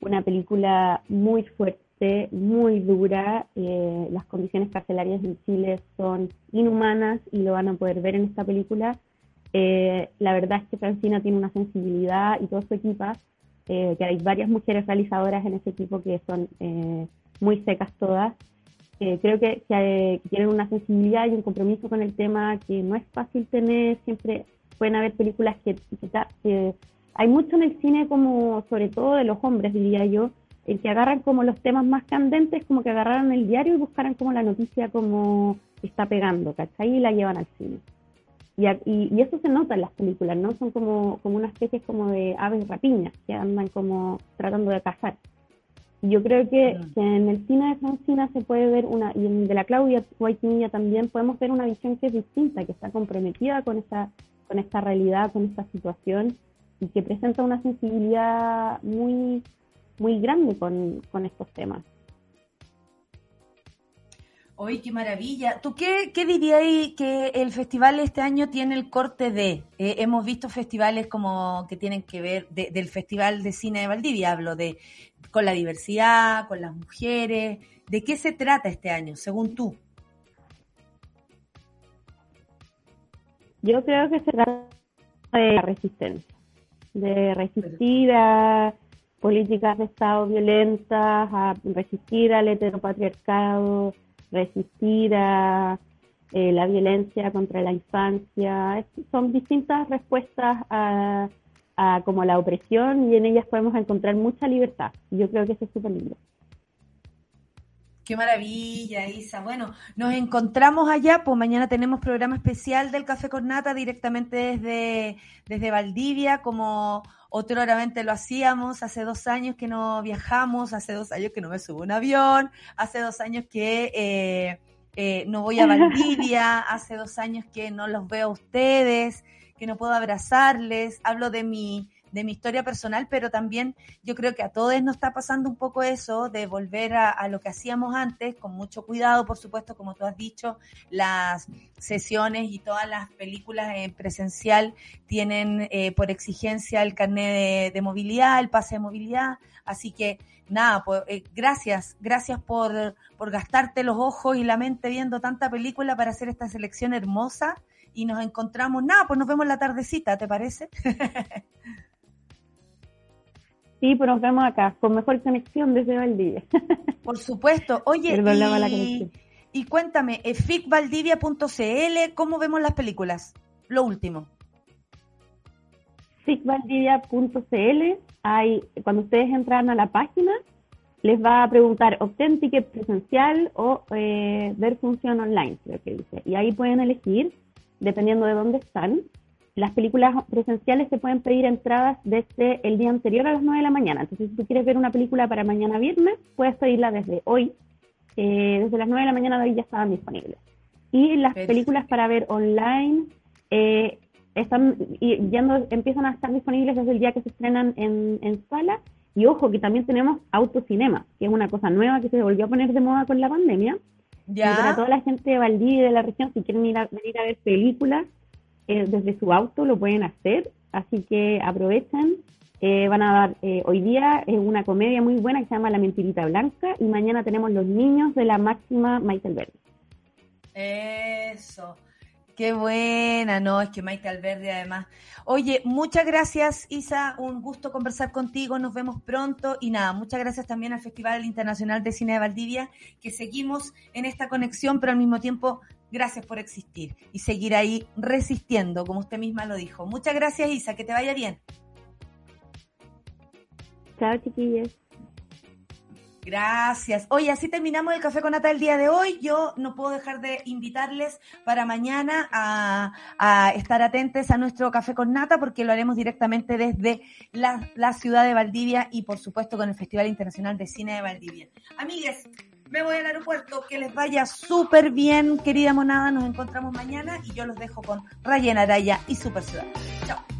una película muy fuerte, muy dura. Eh, las condiciones carcelarias en Chile son inhumanas y lo van a poder ver en esta película. Eh, la verdad es que Francina tiene una sensibilidad y todo su equipo, que hay varias mujeres realizadoras en ese equipo que son muy secas todas. creo que, que, tienen una sensibilidad y un compromiso con el tema que no es fácil tener. Siempre pueden haber películas que, hay mucho en el cine como, sobre todo de los hombres, diría yo, el que agarran como los temas más candentes, como que agarraran el diario y buscaran como la noticia como está pegando, ¿cachai? Y la llevan al cine. Y, y, eso se nota en las películas, ¿no? Son como, como una especie como de aves rapiñas que andan como tratando de cazar. Y yo creo que, en el cine de Francina se puede ver una, y en de la Claudia Guayquinilla también, podemos ver una visión que es distinta, que está comprometida con esa con esta realidad, con esta situación y que presenta una sensibilidad muy, muy grande con, estos temas. Oye, qué maravilla. ¿Tú qué, qué dirías que el festival este año tiene el corte de? Eh, hemos visto festivales como que tienen que ver del Festival de Cine de Valdivia, hablo de con la diversidad, con las mujeres. ¿De qué se trata este año, según tú? Yo creo que se trata de la resistencia, de resistir a políticas de Estado violentas, a resistir al heteropatriarcado, resistir a eh, la violencia contra la infancia. son distintas respuestas a, a como la opresión y en ellas podemos encontrar mucha libertad. Yo creo que eso es súper lindo. Qué maravilla, Isa. Bueno, nos encontramos allá, pues mañana tenemos programa especial del Café con Nata directamente desde, desde Valdivia, como otroramente lo hacíamos, hace dos años que no viajamos, hace dos años que no me subo un avión, hace dos años que eh, eh, no voy a Valdivia, hace dos años que no los veo a ustedes, que no puedo abrazarles, hablo de mi de mi historia personal, pero también yo creo que a todos nos está pasando un poco eso de volver a, lo que hacíamos antes, con mucho cuidado, por supuesto, como tú has dicho, las sesiones y todas las películas en presencial tienen eh, por exigencia el carnet de, movilidad, el pase de movilidad, así que nada, pues eh, gracias, gracias por, por gastarte los ojos y la mente viendo tanta película para hacer esta selección hermosa y nos encontramos, nada, pues nos vemos la tardecita, ¿te parece? Sí, pues nos vemos acá, con mejor conexión desde Valdivia. Por supuesto. Oye, y, y cuéntame, eh, ficvaldivia.cl, ¿cómo vemos las películas? Lo último. ficvaldivia.cl, hay, cuando ustedes entran a la página, les va a preguntar obtén ticket presencial o eh, ver función online, creo que dice. Y ahí pueden elegir, dependiendo de dónde están, las películas presenciales se pueden pedir entradas desde el día anterior a las 9 de la mañana. Entonces, si tú quieres ver una película para mañana viernes, puedes pedirla desde hoy. Eh, desde las 9 de la mañana de hoy ya estaban disponibles. Y las películas para ver online eh, están yendo, empiezan a estar disponibles desde el día que se estrenan en, en sala. Y ojo, que también tenemos autocinema, que es una cosa nueva que se volvió a poner de moda con la pandemia. Ya. para toda la gente de Valdivia y de la región, si quieren ir a, venir a ver películas, eh, desde su auto lo pueden hacer, así que aprovechen. Eh, van a dar eh, hoy día una comedia muy buena que se llama La Mentirita Blanca y mañana tenemos Los Niños de la Máxima Michael Verde. Eso. Qué buena, no, es que Maite Alberdi además. Oye, muchas gracias Isa, un gusto conversar contigo, nos vemos pronto y nada, muchas gracias también al Festival Internacional de Cine de Valdivia, que seguimos en esta conexión, pero al mismo tiempo gracias por existir y seguir ahí resistiendo, como usted misma lo dijo. Muchas gracias Isa, que te vaya bien. Chao chiquillos. Gracias. Oye, así terminamos el café con nata el día de hoy. Yo no puedo dejar de invitarles para mañana a, estar atentos a nuestro café con nata porque lo haremos directamente desde la, la, ciudad de Valdivia y por supuesto con el Festival Internacional de Cine de Valdivia. Amigues, me voy al aeropuerto. Que les vaya súper bien, querida monada. Nos encontramos mañana y yo los dejo con Rayen Araya y Super Ciudad. Chao.